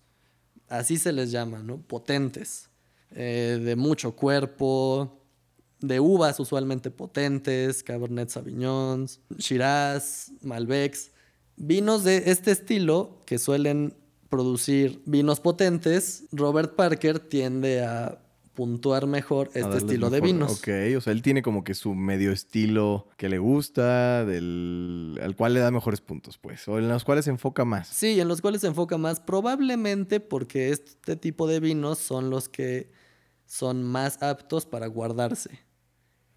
así se les llama, ¿no? Potentes, eh, de mucho cuerpo, de uvas usualmente potentes, Cabernet Sauvignons, Shiraz, Malbecs, vinos de este estilo que suelen producir vinos potentes, Robert Parker tiende a puntuar mejor este estilo de vinos. Ok, o sea, él tiene como que su medio estilo que le gusta, del, al cual le da mejores puntos, pues, o en los cuales se enfoca más. Sí, en los cuales se enfoca más, probablemente porque este tipo de vinos son los que son más aptos para guardarse.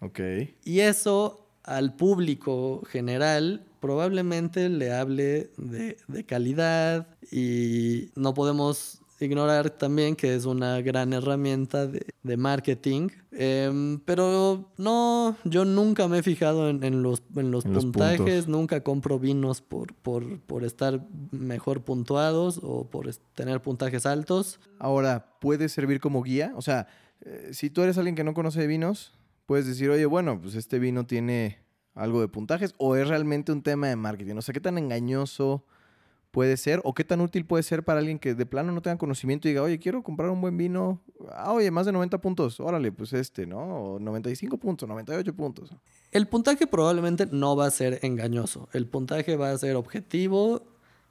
Ok. Y eso al público general probablemente le hable de, de calidad y no podemos ignorar también que es una gran herramienta de, de marketing. Em, pero no, yo nunca me he fijado en, en los, en los En los puntajes, puntos. nunca compro vinos por, por, por estar mejor puntuados o por tener puntajes altos. Ahora, ¿puede servir como guía? O sea, eh, si tú eres alguien que no conoce de vinos, puedes decir, oye, bueno, pues este vino tiene algo de puntajes, o es realmente un tema de marketing. O sea, ¿qué tan engañoso puede ser? ¿O qué tan útil puede ser para alguien que de plano no tenga conocimiento y diga, oye, quiero comprar un buen vino? Ah, oye, más de 90 puntos. Órale, pues este, ¿no? O 95 puntos, 98 puntos. El puntaje probablemente no va a ser engañoso. El puntaje va a ser objetivo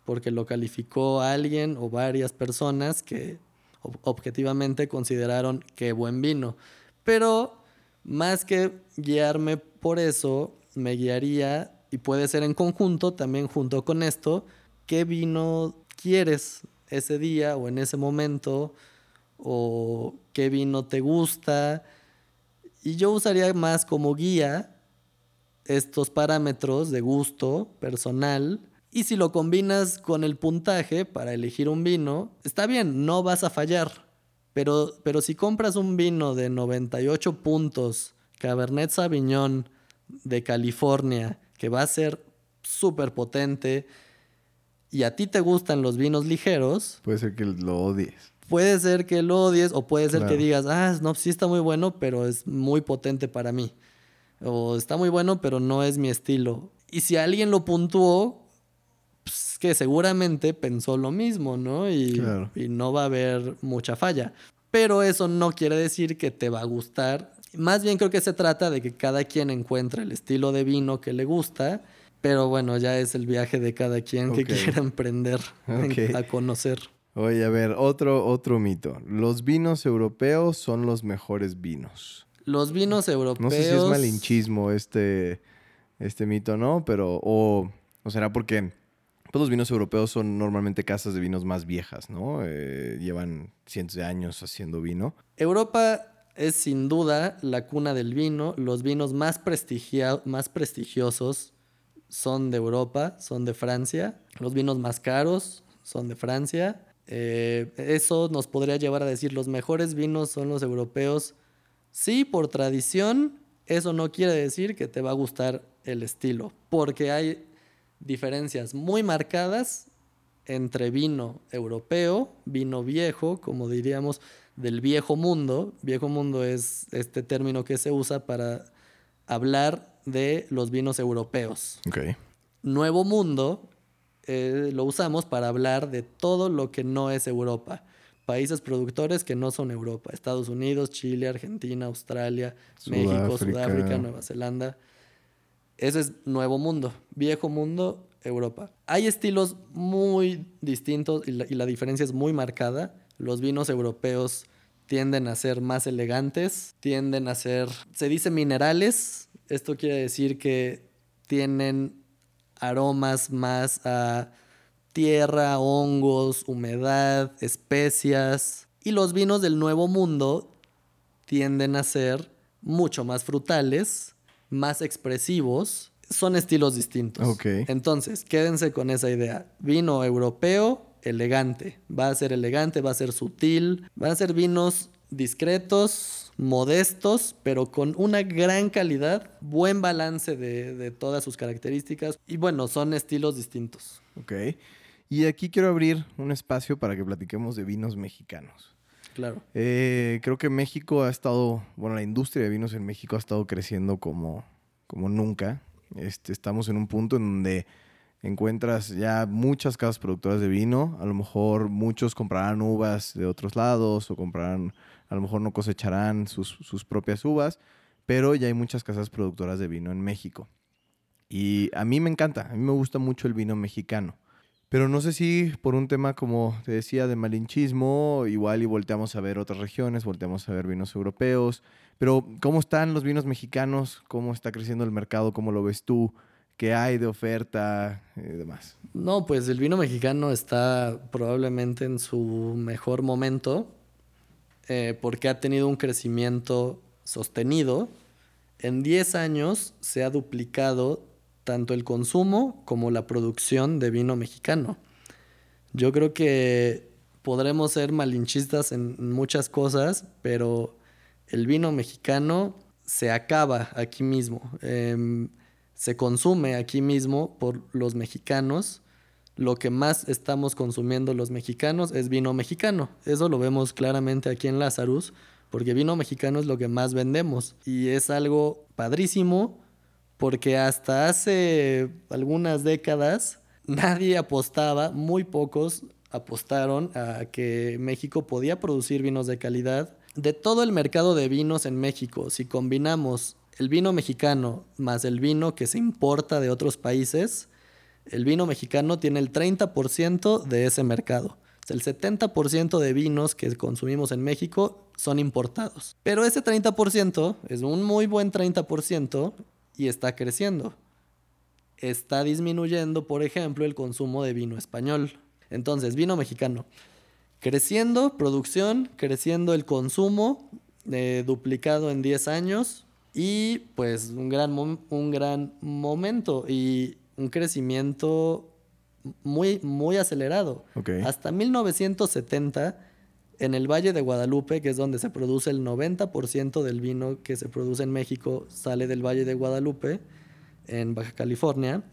porque lo calificó alguien o varias personas que ob- objetivamente consideraron que buen vino. Pero más que guiarme por eso, me guiaría, y puede ser en conjunto, también junto con esto, qué vino quieres ese día o en ese momento, o qué vino te gusta. Y yo usaría más como guía estos parámetros de gusto personal. Y si lo combinas con el puntaje para elegir un vino, está bien, no vas a fallar. Pero, pero si compras un vino de 98 puntos, Cabernet Sauvignon de California, que va a ser súper potente, y a ti te gustan los vinos ligeros, Puede ser que lo odies. puede ser que lo odies o puede ser que digas, ah, no, sí está muy bueno, pero es muy potente para mí. O está muy bueno, pero no es mi estilo. Y si alguien lo puntuó, pues que seguramente pensó lo mismo, ¿no? Y, y no va a haber mucha falla. Pero eso no quiere decir que te va a gustar. Más bien creo que se trata de que cada quien encuentre el estilo de vino que le gusta. Pero bueno, ya es el viaje de cada quien que quiera emprender a conocer. Oye, a ver, otro, otro mito. Los vinos europeos son los mejores vinos. Los vinos europeos. No sé si es malinchismo este, este mito, ¿no? Pero, o, o será porque pues los vinos europeos son normalmente casas de vinos más viejas, ¿no? Eh, llevan cientos de años haciendo vino. Europa es sin duda la cuna del vino. Los vinos más, más prestigiosos son de Europa, son de Francia. Los vinos más caros son de Francia. Eh, eso nos podría llevar a decir los mejores vinos son los europeos. Sí, por tradición, eso no quiere decir que te va a gustar el estilo, porque hay diferencias muy marcadas entre vino europeo, vino viejo, como diríamos, del viejo mundo. Viejo mundo es este término que se usa para hablar de los vinos europeos. Nuevo mundo eh, lo usamos para hablar de todo lo que no es Europa. Países productores que no son Europa. Estados Unidos, Chile, Argentina, Australia, México, Sudáfrica, Nueva Zelanda. Ese es Nuevo Mundo. Viejo Mundo, Europa. Hay estilos muy distintos y la diferencia es muy marcada. Los vinos europeos tienden a ser más elegantes, tienden a ser, se dice minerales. Esto quiere decir que tienen aromas más a tierra, hongos, humedad, especias. Y los vinos del Nuevo Mundo tienden a ser mucho más frutales, más expresivos. Son estilos distintos. Entonces, quédense con esa idea. Vino europeo, elegante. Va a ser elegante, va a ser sutil. Van a ser vinos discretos, modestos, pero con una gran calidad, buen balance de, todas sus características y bueno, son estilos distintos. Ok. Y aquí quiero abrir un espacio para que platiquemos de vinos mexicanos. Claro. Eh, creo que México ha estado, bueno, la industria de vinos en México ha estado creciendo como, como nunca. Este, estamos en un punto en donde encuentras ya muchas casas productoras de vino. A lo mejor muchos comprarán uvas de otros lados o comprarán a lo mejor no cosecharán sus, propias uvas, pero ya hay muchas casas productoras de vino en México. Y a mí me encanta, a mí me gusta mucho el vino mexicano. Pero no sé si por un tema, como te decía, de malinchismo, igual y volteamos a ver otras regiones, volteamos a ver vinos europeos. Pero, ¿cómo están los vinos mexicanos? ¿Cómo está creciendo el mercado? ¿Cómo lo ves tú? ¿Qué hay de oferta y demás? No, pues el vino mexicano está probablemente en su mejor momento. Eh, porque ha tenido un crecimiento sostenido. En 10 años se ha duplicado tanto el consumo como la producción de vino mexicano. Yo creo que podremos ser malinchistas en muchas cosas, pero el vino mexicano se acaba aquí mismo, em, se consume aquí mismo por los mexicanos lo que más estamos consumiendo los mexicanos es vino mexicano. Eso lo vemos claramente aquí en Lazarus, porque vino mexicano es lo que más vendemos. Y es algo padrísimo, porque hasta hace algunas décadas nadie apostaba, muy pocos apostaron a que México podía producir vinos de calidad. De todo el mercado de vinos en México, si combinamos el vino mexicano más el vino que se importa de otros países, el vino mexicano tiene el 30% de ese mercado. El 70% de vinos que consumimos en México son importados. Pero ese 30% es un muy buen 30% y está creciendo. Está disminuyendo, por ejemplo, el consumo de vino español. Entonces, vino mexicano. Creciendo producción, creciendo el consumo, eh, duplicado en 10 años y pues un gran, un gran momento. Y un crecimiento muy, muy acelerado. Hasta 1970, en el Valle de Guadalupe, que es donde se produce el 90% del vino que se produce en México, sale del Valle de Guadalupe, en Baja California.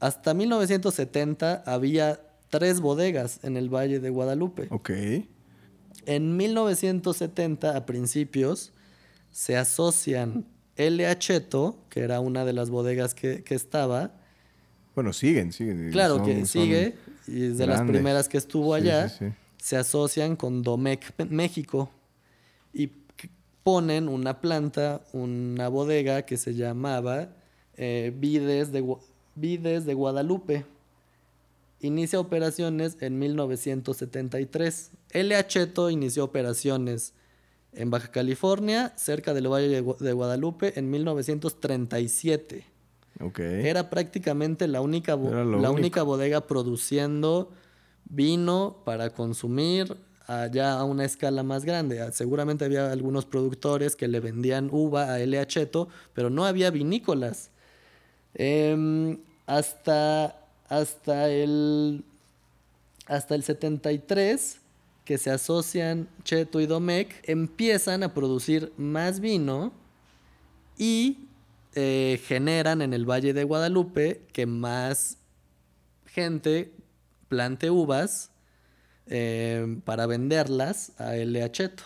Hasta 1970 había tres bodegas en el Valle de Guadalupe. Ok. En 1970, a principios, se asocian L. Acheto, que era una de las bodegas que, que estaba. Bueno, siguen, siguen. Claro Son- que sigue, y es de las primeras que estuvo allá. sí, sí. Se asocian con Domec México y ponen una planta, una bodega que se llamaba eh, Vides, de, Vides de Guadalupe. Inicia operaciones en 1973. L. Acheto inició operaciones en Baja California, cerca del Valle de, Gua- de Guadalupe, en 1937. Ok. Era prácticamente la única, la único. única bodega produciendo vino para consumir allá a una escala más grande. Ah, Seguramente había algunos productores que le vendían uva a L. Acheto, pero no había vinícolas. Em, hasta, hasta, el, hasta el 73, que se asocian Cheto y Domecq, empiezan a producir más vino y eh, generan en el Valle de Guadalupe que más gente plante uvas eh, para venderlas a L. Cheto.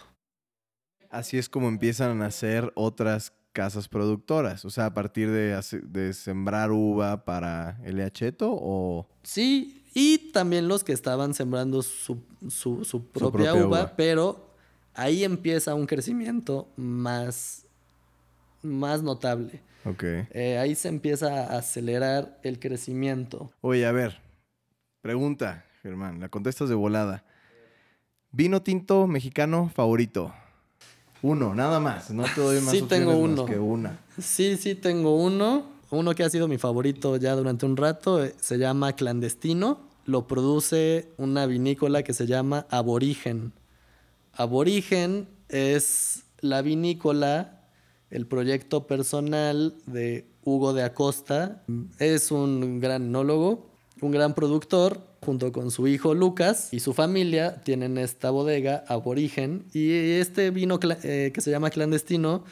Así es como empiezan a nacer otras casas productoras. O sea, a partir de, de sembrar uva para el acheto o... Sí, y también los que estaban sembrando su, su- su propia, propia uva, uva. pero ahí empieza un crecimiento más, más notable. Ok. Eh, ahí se empieza a acelerar el crecimiento. Oye, a ver. Pregunta, Germán. La contestas de volada. Vino tinto mexicano favorito. Uno, nada más. No te doy más Sí, tengo más uno. que una. Sí, sí, tengo uno. Uno que ha sido mi favorito ya durante un rato. eh, Se llama Clandestino. Lo produce una vinícola que se llama Aborigen. Aborigen es la vinícola, el proyecto personal de Hugo de Acosta. Es un gran enólogo, un gran productor. Junto con su hijo Lucas y su familia tienen esta bodega Aborigen. Y este vino eh, que se llama Clandestino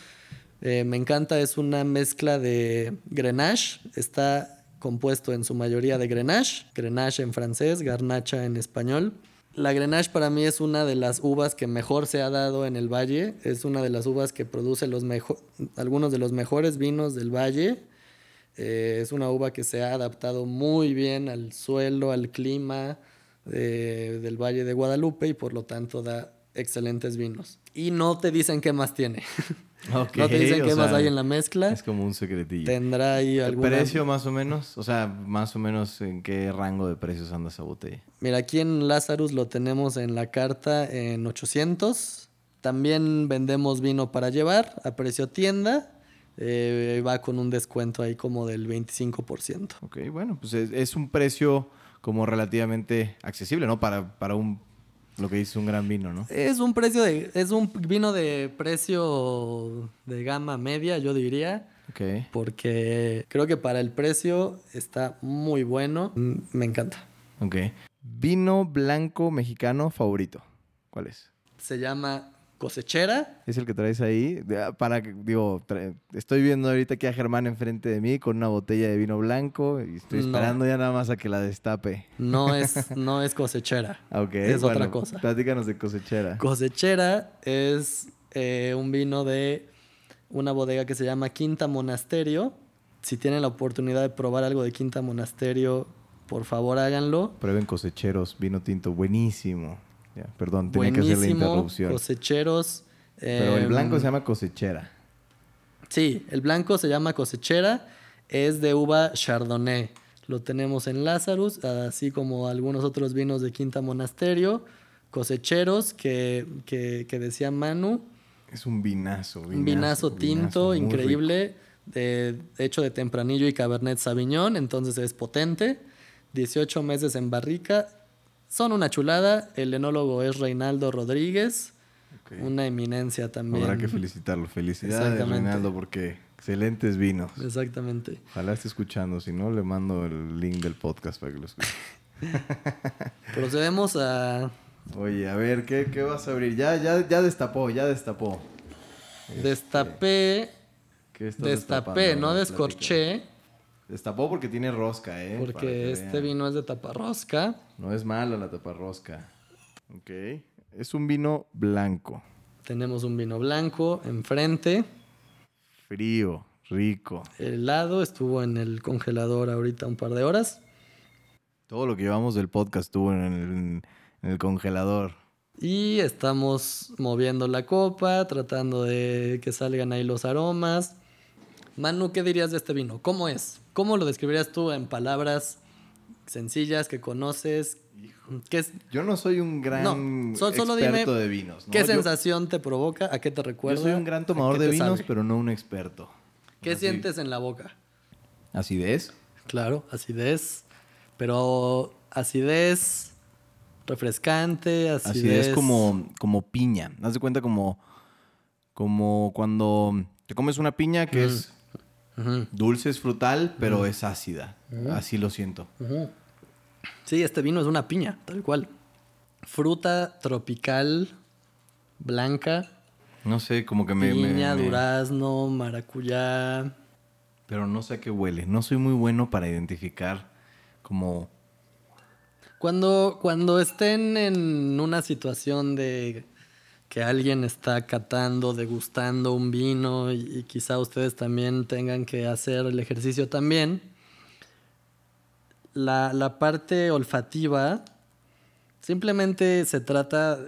eh, me encanta, es una mezcla de Grenache. Está compuesto en su mayoría de Grenache. Grenache en francés, Garnacha en español. La Grenache para mí es una de las uvas que mejor se ha dado en el valle. Es una de las uvas que produce algunos de los mejores vinos del valle. Eh, es una uva que se ha adaptado muy bien al suelo, al clima de- del Valle de Guadalupe y por lo tanto da excelentes vinos. Y no te dicen qué más tiene. Ok, no te dicen qué más hay en la mezcla. Es como un secretillo. Tendrá ahí ¿El alguna... precio más o menos? O sea, más o menos en qué rango de precios anda esa botella. Mira, aquí en Lazarus lo tenemos en la carta en 800. También vendemos vino para llevar a precio tienda. Eh, va con un descuento ahí como del 25%. Ok, bueno, pues es, es un precio como relativamente accesible, ¿no? Para, para un, lo que dice un gran vino, ¿no? Es un precio de, es un vino de precio de gama media, yo diría, Ok. porque creo que para el precio está muy bueno. Mm, Me encanta. Ok. Vino blanco mexicano favorito. ¿Cuál es? Se llama cosechera. Es el que traes ahí. Ah, Para digo, estoy viendo ahorita aquí a Germán enfrente de mí con una botella de vino blanco y estoy No. esperando ya nada más a que la destape. No es, no es cosechera. Ah, Ok. Es otra cosa. Platícanos de cosechera. Cosechera es eh, un vino de una bodega que se llama Quinta Monasterio. Si tienen la oportunidad de probar algo de Quinta Monasterio, por favor háganlo. Prueben cosecheros, vino tinto, buenísimo. Ya, perdón, tenía que hacer la interrupción. Cosecheros. Pero el blanco em, se llama cosechera. Sí, el blanco se llama cosechera, es de uva chardonnay. Lo tenemos en Lazarus, así como algunos otros vinos de Quinta Monasterio, cosecheros que, que, que decía Manu, Es un vinazo. un vinazo tinto increíble, de- hecho de tempranillo y cabernet sauvignon, entonces es potente, 18 meses en barrica, son una chulada, el enólogo es Reinaldo Rodríguez, una eminencia también. Habrá que felicitarlo. Felicidades. Reinaldo, porque excelentes vinos. Exactamente. Ojalá esté escuchando. Si no, le mando el link del podcast para que lo escuche. Procedemos a Oye, a ver, ¿qué, qué vas a abrir? Ya, ya, ya destapó, ya destapó. Destapé, ¿Qué estás destapé, no descorché. Destapó porque tiene rosca, ¿eh? Porque este vean. vino es de taparrosca. No es mala la taparrosca. Ok. Es un vino blanco. Tenemos un vino blanco enfrente. Frío, rico. El helado estuvo en el congelador ahorita un par de horas. Todo lo que llevamos del podcast estuvo en el, en el congelador. Y estamos moviendo la copa, tratando de que salgan ahí los aromas. Manu, ¿qué dirías de este vino? ¿Cómo es? ¿Cómo lo describirías tú en palabras sencillas que conoces? ¿Qué es? Yo no soy un gran No, so- solo experto dime de vinos. ¿no? ¿Qué Yo- sensación te provoca? ¿A qué te Yo, recuerda? soy un gran ¿A tomador de vinos, sabe? pero no un experto. ¿Qué Así- sientes en la boca? Acidez. Claro, acidez. Pero acidez refrescante, acidez... Acidez como, como piña. Haz de cuenta como, como cuando te comes una piña que es Dulce, es frutal, pero es ácida. Así lo siento. Sí, este vino es una piña, tal cual. Fruta tropical, blanca, No sé, como que me... me- piña, me- durazno, maracuyá. Pero no sé a qué huele. No soy muy bueno para identificar como... Cuando, cuando estén en una situación de que alguien está catando, degustando un vino y, y quizá ustedes también tengan que hacer el ejercicio también, la, la parte olfativa simplemente se trata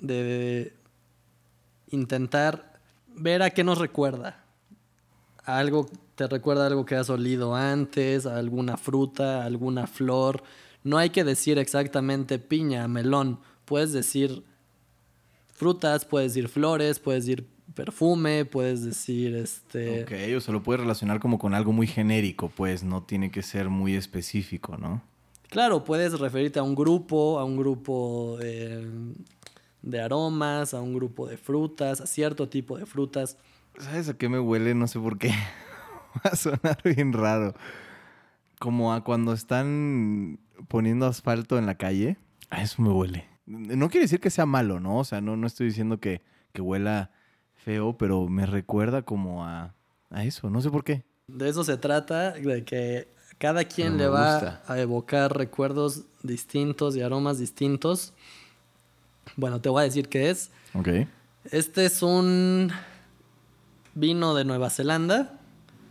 de intentar ver a qué nos recuerda. Algo te recuerda algo que has olido antes, alguna fruta, alguna flor. No hay que decir exactamente piña, melón. Puedes decir frutas, puedes decir flores, puedes decir perfume, puedes decir este. Ok, o se lo puede relacionar como con algo muy genérico, pues no tiene que ser muy específico, ¿no? Claro, puedes referirte a un grupo, a un grupo eh, de aromas, a un grupo de frutas, a cierto tipo de frutas. ¿Sabes a qué me huele? No sé por qué. Va a sonar bien raro. Como a cuando están poniendo asfalto en la calle. A eso me huele. No quiere decir que sea malo, ¿no? O sea, no, no estoy diciendo que, que huela feo, pero me recuerda como a, a eso. No sé por qué. De eso se trata, de que cada quien le va gusta. a evocar recuerdos distintos y aromas distintos. Bueno, te voy a decir qué es. Ok. Este es un vino de Nueva Zelanda,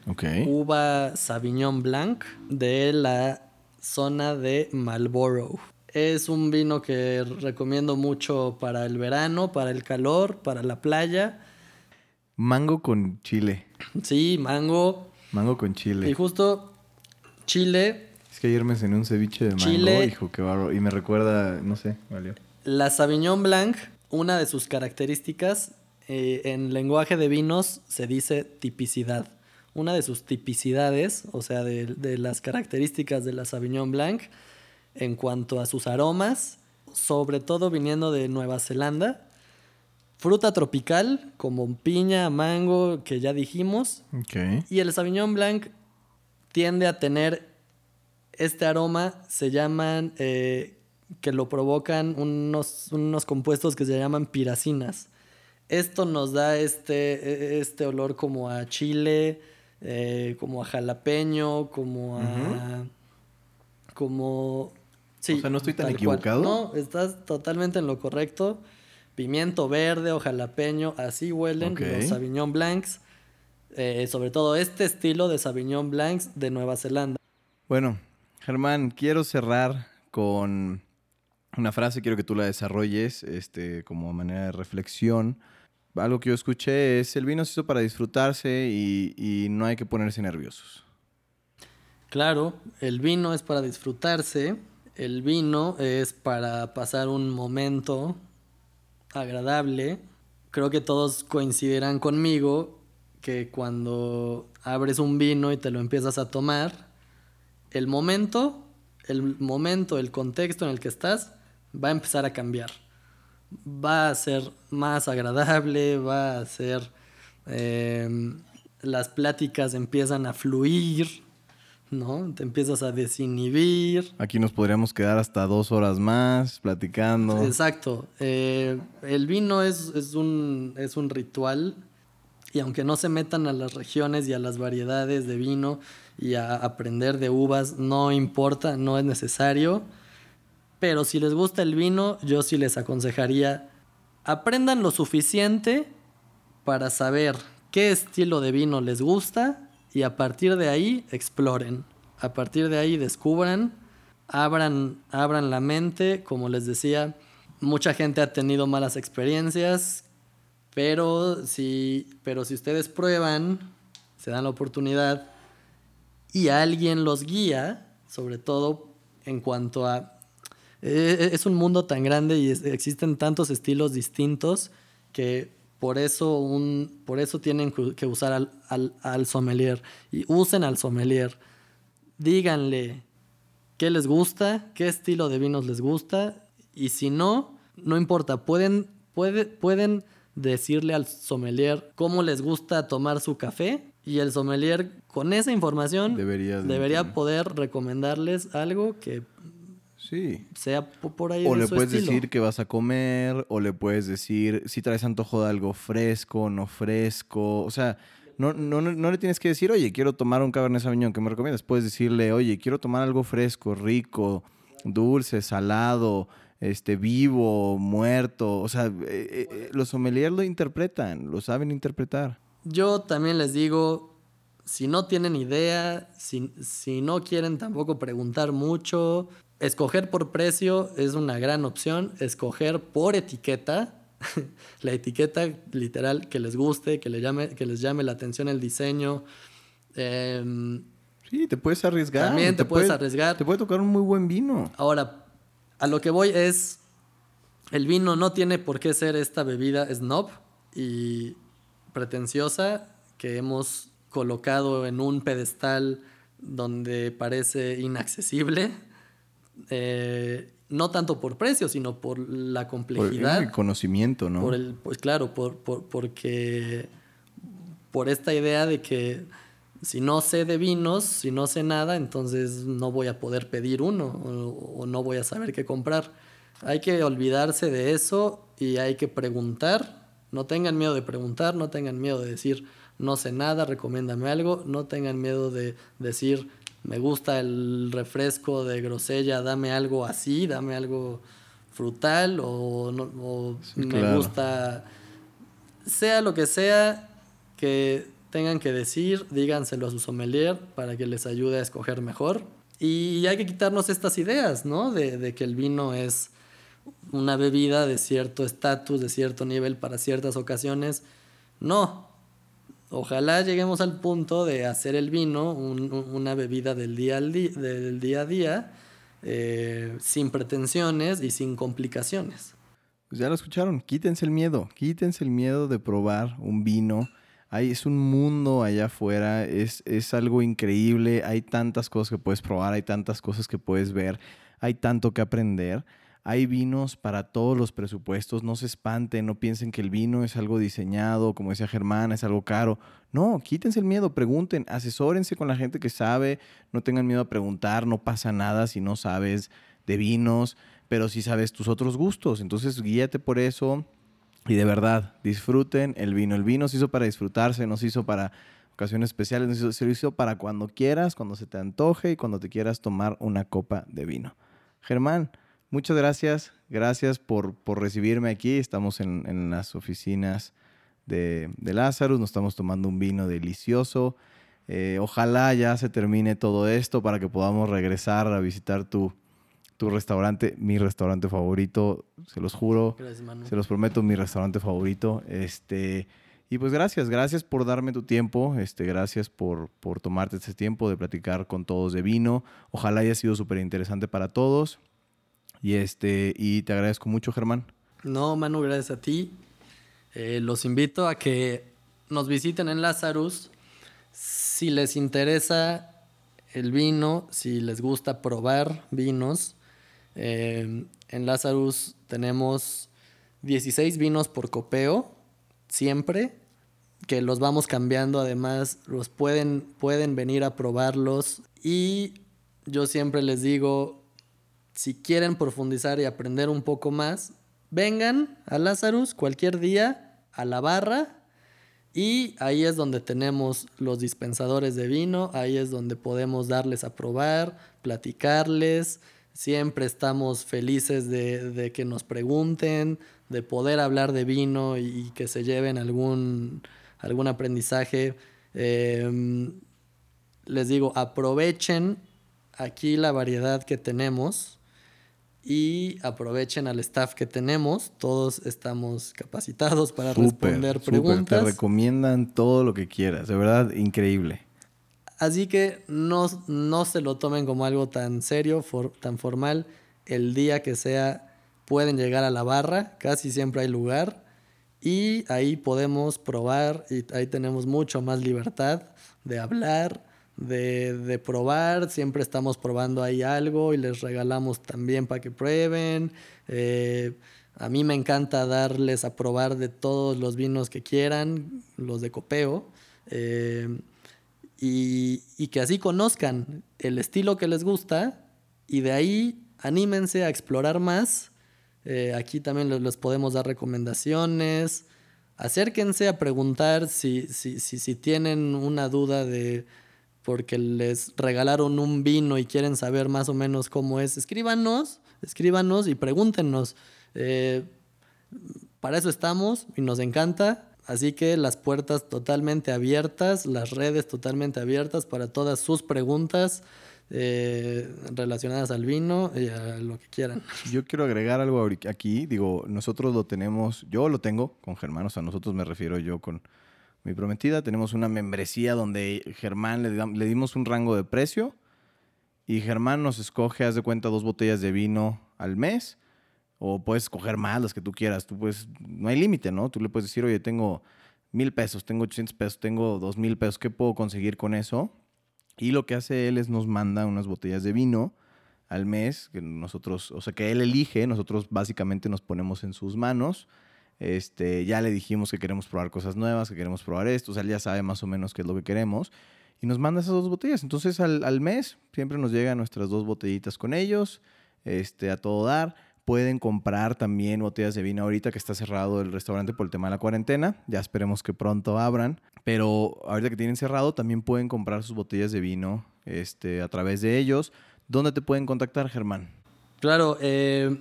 Ok. uva Sauvignon Blanc de la zona de Marlborough. Es un vino que recomiendo mucho para el verano, para el calor, para la playa. Mango con chile. Sí, mango. Mango con Y chile. justo Chile Es que ayer me cené un ceviche de mango, Chile. hijo, qué barro. Y me recuerda, no sé, valió. La Sauvignon Blanc, una de sus características, eh, en lenguaje de vinos se dice tipicidad. Una de sus tipicidades, o sea, de, de las características de la Sauvignon Blanc, en cuanto a sus aromas, sobre todo viniendo de Nueva Zelanda, fruta tropical, como piña, mango, que ya dijimos, y el Sauvignon Blanc tiende a tener este aroma, se llaman, eh, que lo provocan unos, unos compuestos que se llaman piracinas. Esto nos da este, e- este olor como a chile, eh, como a jalapeño, como a... como... Sí, O sea, ¿no estoy tan tal cual. equivocado? No, estás totalmente en lo correcto. Pimiento verde o jalapeño, así huelen los Sauvignon Blancs. Eh, sobre todo este estilo de Sauvignon Blancs de Nueva Zelanda. Bueno, Germán, quiero cerrar con una frase, quiero que tú la desarrolles este, como manera de reflexión. Algo que yo escuché es, el vino se hizo para disfrutarse y, y no hay que ponerse nerviosos. Claro, el vino es para disfrutarse, el vino es para pasar un momento agradable. Creo que todos coincidirán conmigo que cuando abres un vino y te lo empiezas a tomar, el momento, el momento, el contexto en el que estás va a empezar a cambiar. Va a ser más agradable, va a ser... eh, las pláticas empiezan a fluir, ¿no? Te empiezas a desinhibir. Aquí nos podríamos quedar hasta dos horas más platicando. Exacto. Eh, el vino es, es un, es un ritual y aunque no se metan a las regiones y a las variedades de vino y a aprender de uvas, no importa, no es necesario. Pero si les gusta el vino, yo sí les aconsejaría aprendan lo suficiente para saber qué estilo de vino les gusta y a partir de ahí exploren. A partir de ahí descubran, abran, abran la mente, como les decía, mucha gente ha tenido malas experiencias, pero si, pero si ustedes prueban, se dan la oportunidad y alguien los guía, sobre todo en cuanto a... Eh, es un mundo tan grande y existen tantos estilos distintos que por eso, un, por eso tienen que usar al, al, al sommelier. Y usen al sommelier. Díganle qué les gusta, qué estilo de vinos les gusta. Y si no, no importa. Pueden, puede, pueden decirle al sommelier cómo les gusta tomar su café. Y el sommelier, con esa información, Debería, de debería poder recomendarles algo que Sí. sea po- por ahí O de le su puedes estilo. decir que vas a comer, o le puedes decir si traes antojo de algo fresco, no fresco. O sea, no, no, no le tienes que decir, oye, quiero tomar un Cabernet Sauvignon, ¿qué me recomiendas? Puedes decirle, oye, quiero tomar algo fresco, rico, dulce, salado, este, vivo, muerto. O sea, eh, eh, eh, los sommeliers lo interpretan, lo saben interpretar. Yo también les digo, si no tienen idea, si, si no quieren tampoco preguntar mucho, escoger por precio es una gran opción, escoger por etiqueta, la etiqueta literal que les guste, que, le llame, que les llame la atención el diseño. Em, Sí, te puedes arriesgar. También te puedes arriesgar. Te puede tocar un muy buen vino. Ahora, a lo que voy es, el vino no tiene por qué ser esta bebida snob y pretenciosa que hemos colocado en un pedestal donde parece inaccesible. Eh, no tanto por precio, sino por la Por complejidad. el conocimiento, ¿no? Por el, pues claro, por, por- porque por esta idea de que si no sé de vinos, si no sé nada, entonces no voy a poder pedir uno o, o no voy a saber qué comprar. Hay que olvidarse de eso y hay que preguntar. No tengan miedo de preguntar, no tengan miedo de decir no sé nada, recomiéndame algo, no tengan miedo de decir me gusta el refresco de grosella, dame algo así, dame algo frutal o, no- o Sí, me claro. gusta sea lo que sea que tengan que decir, díganselo a su sommelier para que les ayude a escoger mejor. Y hay que quitarnos estas ideas, ¿no? De, de que el vino es una bebida de cierto estatus, de cierto nivel para ciertas ocasiones. No. Ojalá lleguemos al punto de hacer el vino un- un- una bebida del día, al a día, eh, sin pretensiones y sin complicaciones. Pues ya lo escucharon, quítense el miedo, quítense el miedo de probar un vino. Hay, es un mundo allá afuera, es, es algo increíble, hay tantas cosas que puedes probar, hay tantas cosas que puedes ver, hay tanto que aprender. Hay vinos para todos los presupuestos, no se espanten, no piensen que el vino es algo diseñado, como decía Germán, es algo caro. No, quítense el miedo, pregunten, asesórense con la gente que sabe, no tengan miedo a preguntar, no pasa nada si no sabes de vinos, pero sí sabes tus otros gustos. Entonces guíate por eso y de verdad disfruten el vino. El vino se hizo para disfrutarse, no se hizo para ocasiones especiales, no se hizo- se hizo para cuando quieras, cuando se te antoje y cuando te quieras tomar una copa de vino. Germán, muchas gracias. Gracias por, por recibirme aquí. Estamos en, en las oficinas de, de Lazarus. Nos estamos tomando un vino delicioso. Eh, ojalá ya se termine todo esto para que podamos regresar a visitar tu, tu restaurante, mi restaurante favorito, se los juro. Gracias, Manu. Se los prometo, mi restaurante favorito. Este, y pues gracias, gracias por darme tu tiempo. Este, gracias por, por tomarte este tiempo de platicar con todos de vino. Ojalá haya sido súper interesante para todos. Y este, y te agradezco mucho, Germán. No, Manu, gracias a ti. Eh, los invito a que nos visiten en Lazarus. Si les interesa el vino, si les gusta probar vinos, eh, en Lazarus tenemos 16 vinos por copeo, siempre, que los vamos cambiando. Además, los pueden, pueden venir a probarlos. Y yo siempre les digo, si quieren profundizar y aprender un poco más, vengan a Lazarus cualquier día a la barra y ahí es donde tenemos los dispensadores de vino, ahí es donde podemos darles a probar, platicarles. Siempre estamos felices de, que nos pregunten, de poder hablar de vino y, que se lleven algún, algún aprendizaje. Em, les digo, aprovechen aquí la variedad que tenemos y aprovechen al staff que tenemos. Todos estamos capacitados para responder preguntas. Te recomiendan todo lo que quieras, de verdad, increíble. Así que no, no se lo tomen como algo tan serio, tan formal. El día que sea, pueden llegar a la barra, casi siempre hay lugar. Y ahí podemos probar y ahí tenemos mucho más libertad de hablar, de, probar. Siempre estamos probando ahí algo y les regalamos también para que prueben. Eh, a mí me encanta darles a probar de todos los vinos que quieran, los de copeo. Eh, y, y, que así conozcan el estilo que les gusta y de ahí anímense a explorar más. Eh, aquí también les, les, podemos dar recomendaciones. Acérquense a preguntar si, si, si, si tienen una duda de porque les regalaron un vino y quieren saber más o menos cómo es, escríbanos, escríbanos y pregúntenos. Eh, para eso estamos y nos encanta. Así que las puertas totalmente abiertas, las redes totalmente abiertas para todas sus preguntas eh, relacionadas al vino y a lo que quieran. Yo quiero agregar algo aquí. Digo, nosotros lo tenemos, yo lo tengo con Germán, o sea, nosotros me refiero yo con mi prometida. Tenemos una membresía donde Germán le, dimos un rango de precio y Germán nos escoge, haz de cuenta, dos botellas de vino al mes. O puedes escoger más, las que tú quieras. Tú puedes, no hay límite, ¿no? Tú le puedes decir, oye, tengo mil pesos, tengo 800 pesos, tengo dos mil pesos, ¿qué puedo conseguir con eso? Y lo que hace él es nos manda unas botellas de vino al mes, que nosotros, o sea, que él elige, nosotros básicamente nos ponemos en sus manos este, ya le dijimos que queremos probar cosas nuevas, que queremos probar esto. O sea, él ya sabe más o menos qué es lo que queremos. Y nos manda esas dos botellas. Entonces, al, mes siempre nos llegan nuestras dos botellitas con ellos. Este, a todo dar. Pueden comprar también botellas de vino ahorita que está cerrado el restaurante por el tema de la cuarentena. Ya esperemos que pronto abran. Pero ahorita que tienen cerrado, también pueden comprar sus botellas de vino este, a través de ellos. ¿Dónde te pueden contactar, Germán? Claro, eh,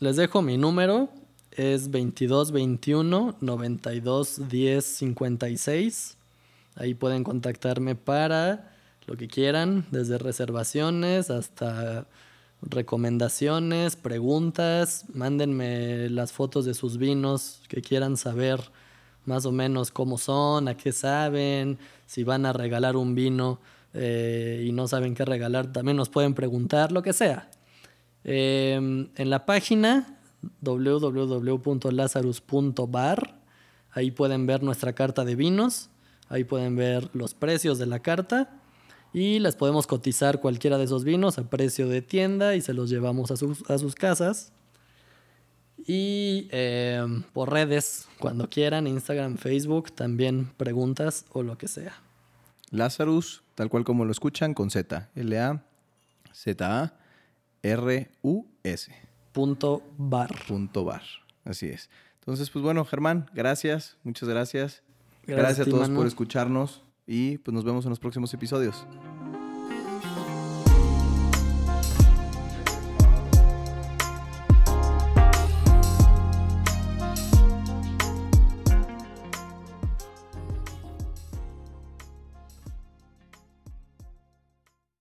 les dejo mi número es 22 21 92 10 56. Ahí pueden contactarme para lo que quieran, desde reservaciones hasta recomendaciones, preguntas. Mándenme las fotos de sus vinos que quieran saber más o menos cómo son, a qué saben, si van a regalar un vino eh, y no saben qué regalar, también nos pueden preguntar, lo que sea. Eh, en la página www.lazarus.bar. Ahí pueden ver nuestra carta de vinos, ahí pueden ver los precios de la carta y les podemos cotizar cualquiera de esos vinos a precio de tienda y se los llevamos a sus, a sus casas. Y eh, por redes, cuando quieran, Instagram, Facebook, también preguntas o lo que sea. Lazarus, tal cual como lo escuchan, con Z. L-A-Z-A-R-U-S. Punto bar. Punto bar. Así es. Entonces, pues bueno, Germán, gracias. Muchas gracias. Gracias, a todos por escucharnos y pues nos vemos en los próximos episodios.